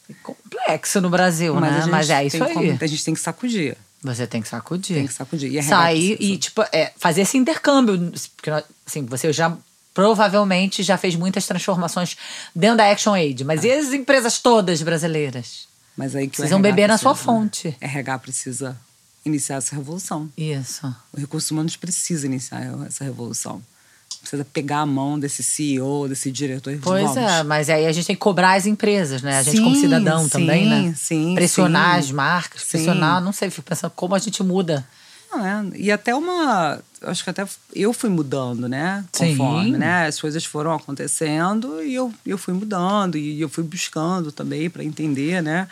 Speaker 1: É Complexo no Brasil,
Speaker 4: Mas, a
Speaker 1: né?
Speaker 4: gente
Speaker 1: Mas é isso aí.
Speaker 4: como- a gente tem que sacudir.
Speaker 1: Você tem que sacudir.
Speaker 4: Tem que sacudir. E RH
Speaker 1: Sair e, tipo, é, fazer esse intercâmbio. Porque, assim, você já provavelmente já fez muitas transformações dentro da Action Aid. Mas e as empresas todas brasileiras?
Speaker 4: Mas aí que
Speaker 1: Precisam beber na sua
Speaker 4: né?
Speaker 1: fonte.
Speaker 4: RH precisa iniciar essa revolução.
Speaker 1: Isso.
Speaker 4: O recursos humanos precisa iniciar essa revolução. Precisa pegar a mão desse CEO, desse diretor
Speaker 1: Pois
Speaker 4: vamos.
Speaker 1: é, mas aí a gente tem que cobrar as empresas, né? A gente como
Speaker 4: Sim,
Speaker 1: cidadão
Speaker 4: sim,
Speaker 1: também, né?
Speaker 4: sim,
Speaker 1: Pressionar
Speaker 4: sim.
Speaker 1: as marcas, pressionar, não sei, fico pensando como a gente muda.
Speaker 4: Não, é. E até uma. Acho que até eu fui mudando, né?
Speaker 1: Sim.
Speaker 4: Conforme, né? As coisas foram acontecendo e eu, eu fui mudando e eu fui buscando também para entender, né?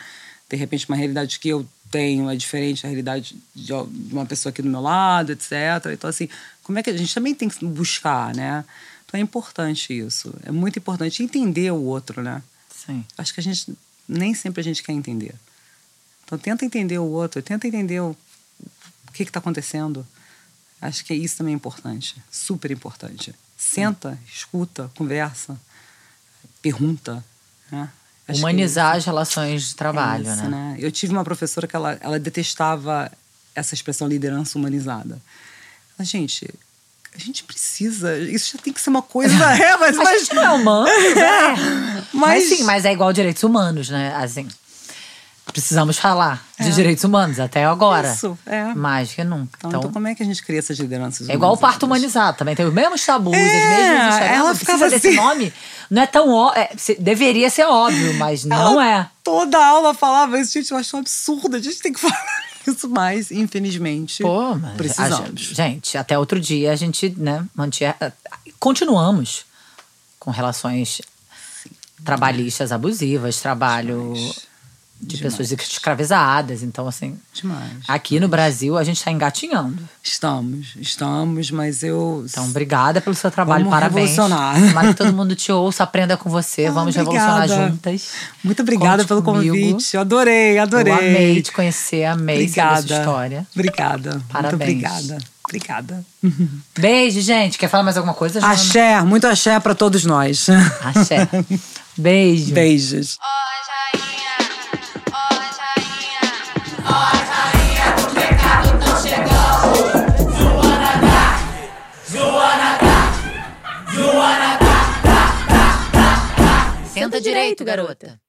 Speaker 4: De repente, uma realidade que eu tenho é diferente da realidade de uma pessoa aqui do meu lado, etc. Então, assim, como é que a gente também tem que buscar, né? Então é importante isso. É muito importante entender o outro, né?
Speaker 1: Sim.
Speaker 4: Acho que a gente nem sempre a gente quer entender. Então tenta entender o outro, tenta entender o, o que está acontecendo. Acho que isso também é importante, super importante. Senta, escuta, conversa, pergunta. Né? Acho
Speaker 1: Humanizar as relações de
Speaker 4: é
Speaker 1: trabalho,
Speaker 4: isso,
Speaker 1: né?
Speaker 4: Eu tive uma professora que ela, ela detestava essa expressão liderança humanizada. Mas, gente, a gente precisa. Isso já tem que ser uma coisa. É, mas,
Speaker 1: A gente não é humano, né? mas...
Speaker 4: Mas-
Speaker 1: sim, mas é igual direitos humanos, né? Assim, precisamos falar de
Speaker 4: É.
Speaker 1: direitos humanos até agora.
Speaker 4: Isso, é.
Speaker 1: Mais que nunca.
Speaker 4: Então,
Speaker 1: Então,
Speaker 4: então, como é que a gente cria essas lideranças
Speaker 1: é igual o parto humanizado, também tem os mesmos tabus,
Speaker 4: É,
Speaker 1: as mesmas histórias.
Speaker 4: ela ficava
Speaker 1: precisa desse
Speaker 4: assim.
Speaker 1: nome. Não é tão óbvio. deveria ser óbvio, mas não
Speaker 4: Ela
Speaker 1: é.
Speaker 4: Toda aula falava isso, gente, eu acho um absurdo. A gente tem que falar isso mais, infelizmente.
Speaker 1: Pô, mas a
Speaker 4: precisamos.
Speaker 1: gente, gente, até outro dia a gente, né, mantinha. Continuamos com relações trabalhistas abusivas, trabalho de
Speaker 4: Demais.
Speaker 1: pessoas escravizadas. Então, assim,
Speaker 4: Demais.
Speaker 1: aqui no Brasil a gente está engatinhando.
Speaker 4: Estamos, estamos, mas eu.
Speaker 1: Então, obrigada pelo seu trabalho,
Speaker 4: Vamos
Speaker 1: parabéns.
Speaker 4: revolucionar.
Speaker 1: Tomara que todo mundo te ouça, aprenda com você.
Speaker 4: Ah,
Speaker 1: Vamos
Speaker 4: obrigada.
Speaker 1: revolucionar juntas.
Speaker 4: Muito obrigada
Speaker 1: Conte
Speaker 4: pelo
Speaker 1: comigo.
Speaker 4: convite. Eu adorei, adorei.
Speaker 1: Eu amei te conhecer, amei saber a
Speaker 4: Obrigada.
Speaker 1: sua história.
Speaker 4: Obrigada.
Speaker 1: Parabéns.
Speaker 4: Muito obrigada. Obrigada.
Speaker 1: Beijo, gente. Quer falar mais alguma coisa, Joana?
Speaker 4: Axé, muito axé para todos nós.
Speaker 1: Axé. Beijo.
Speaker 4: Beijos.
Speaker 1: Senta direito, garota.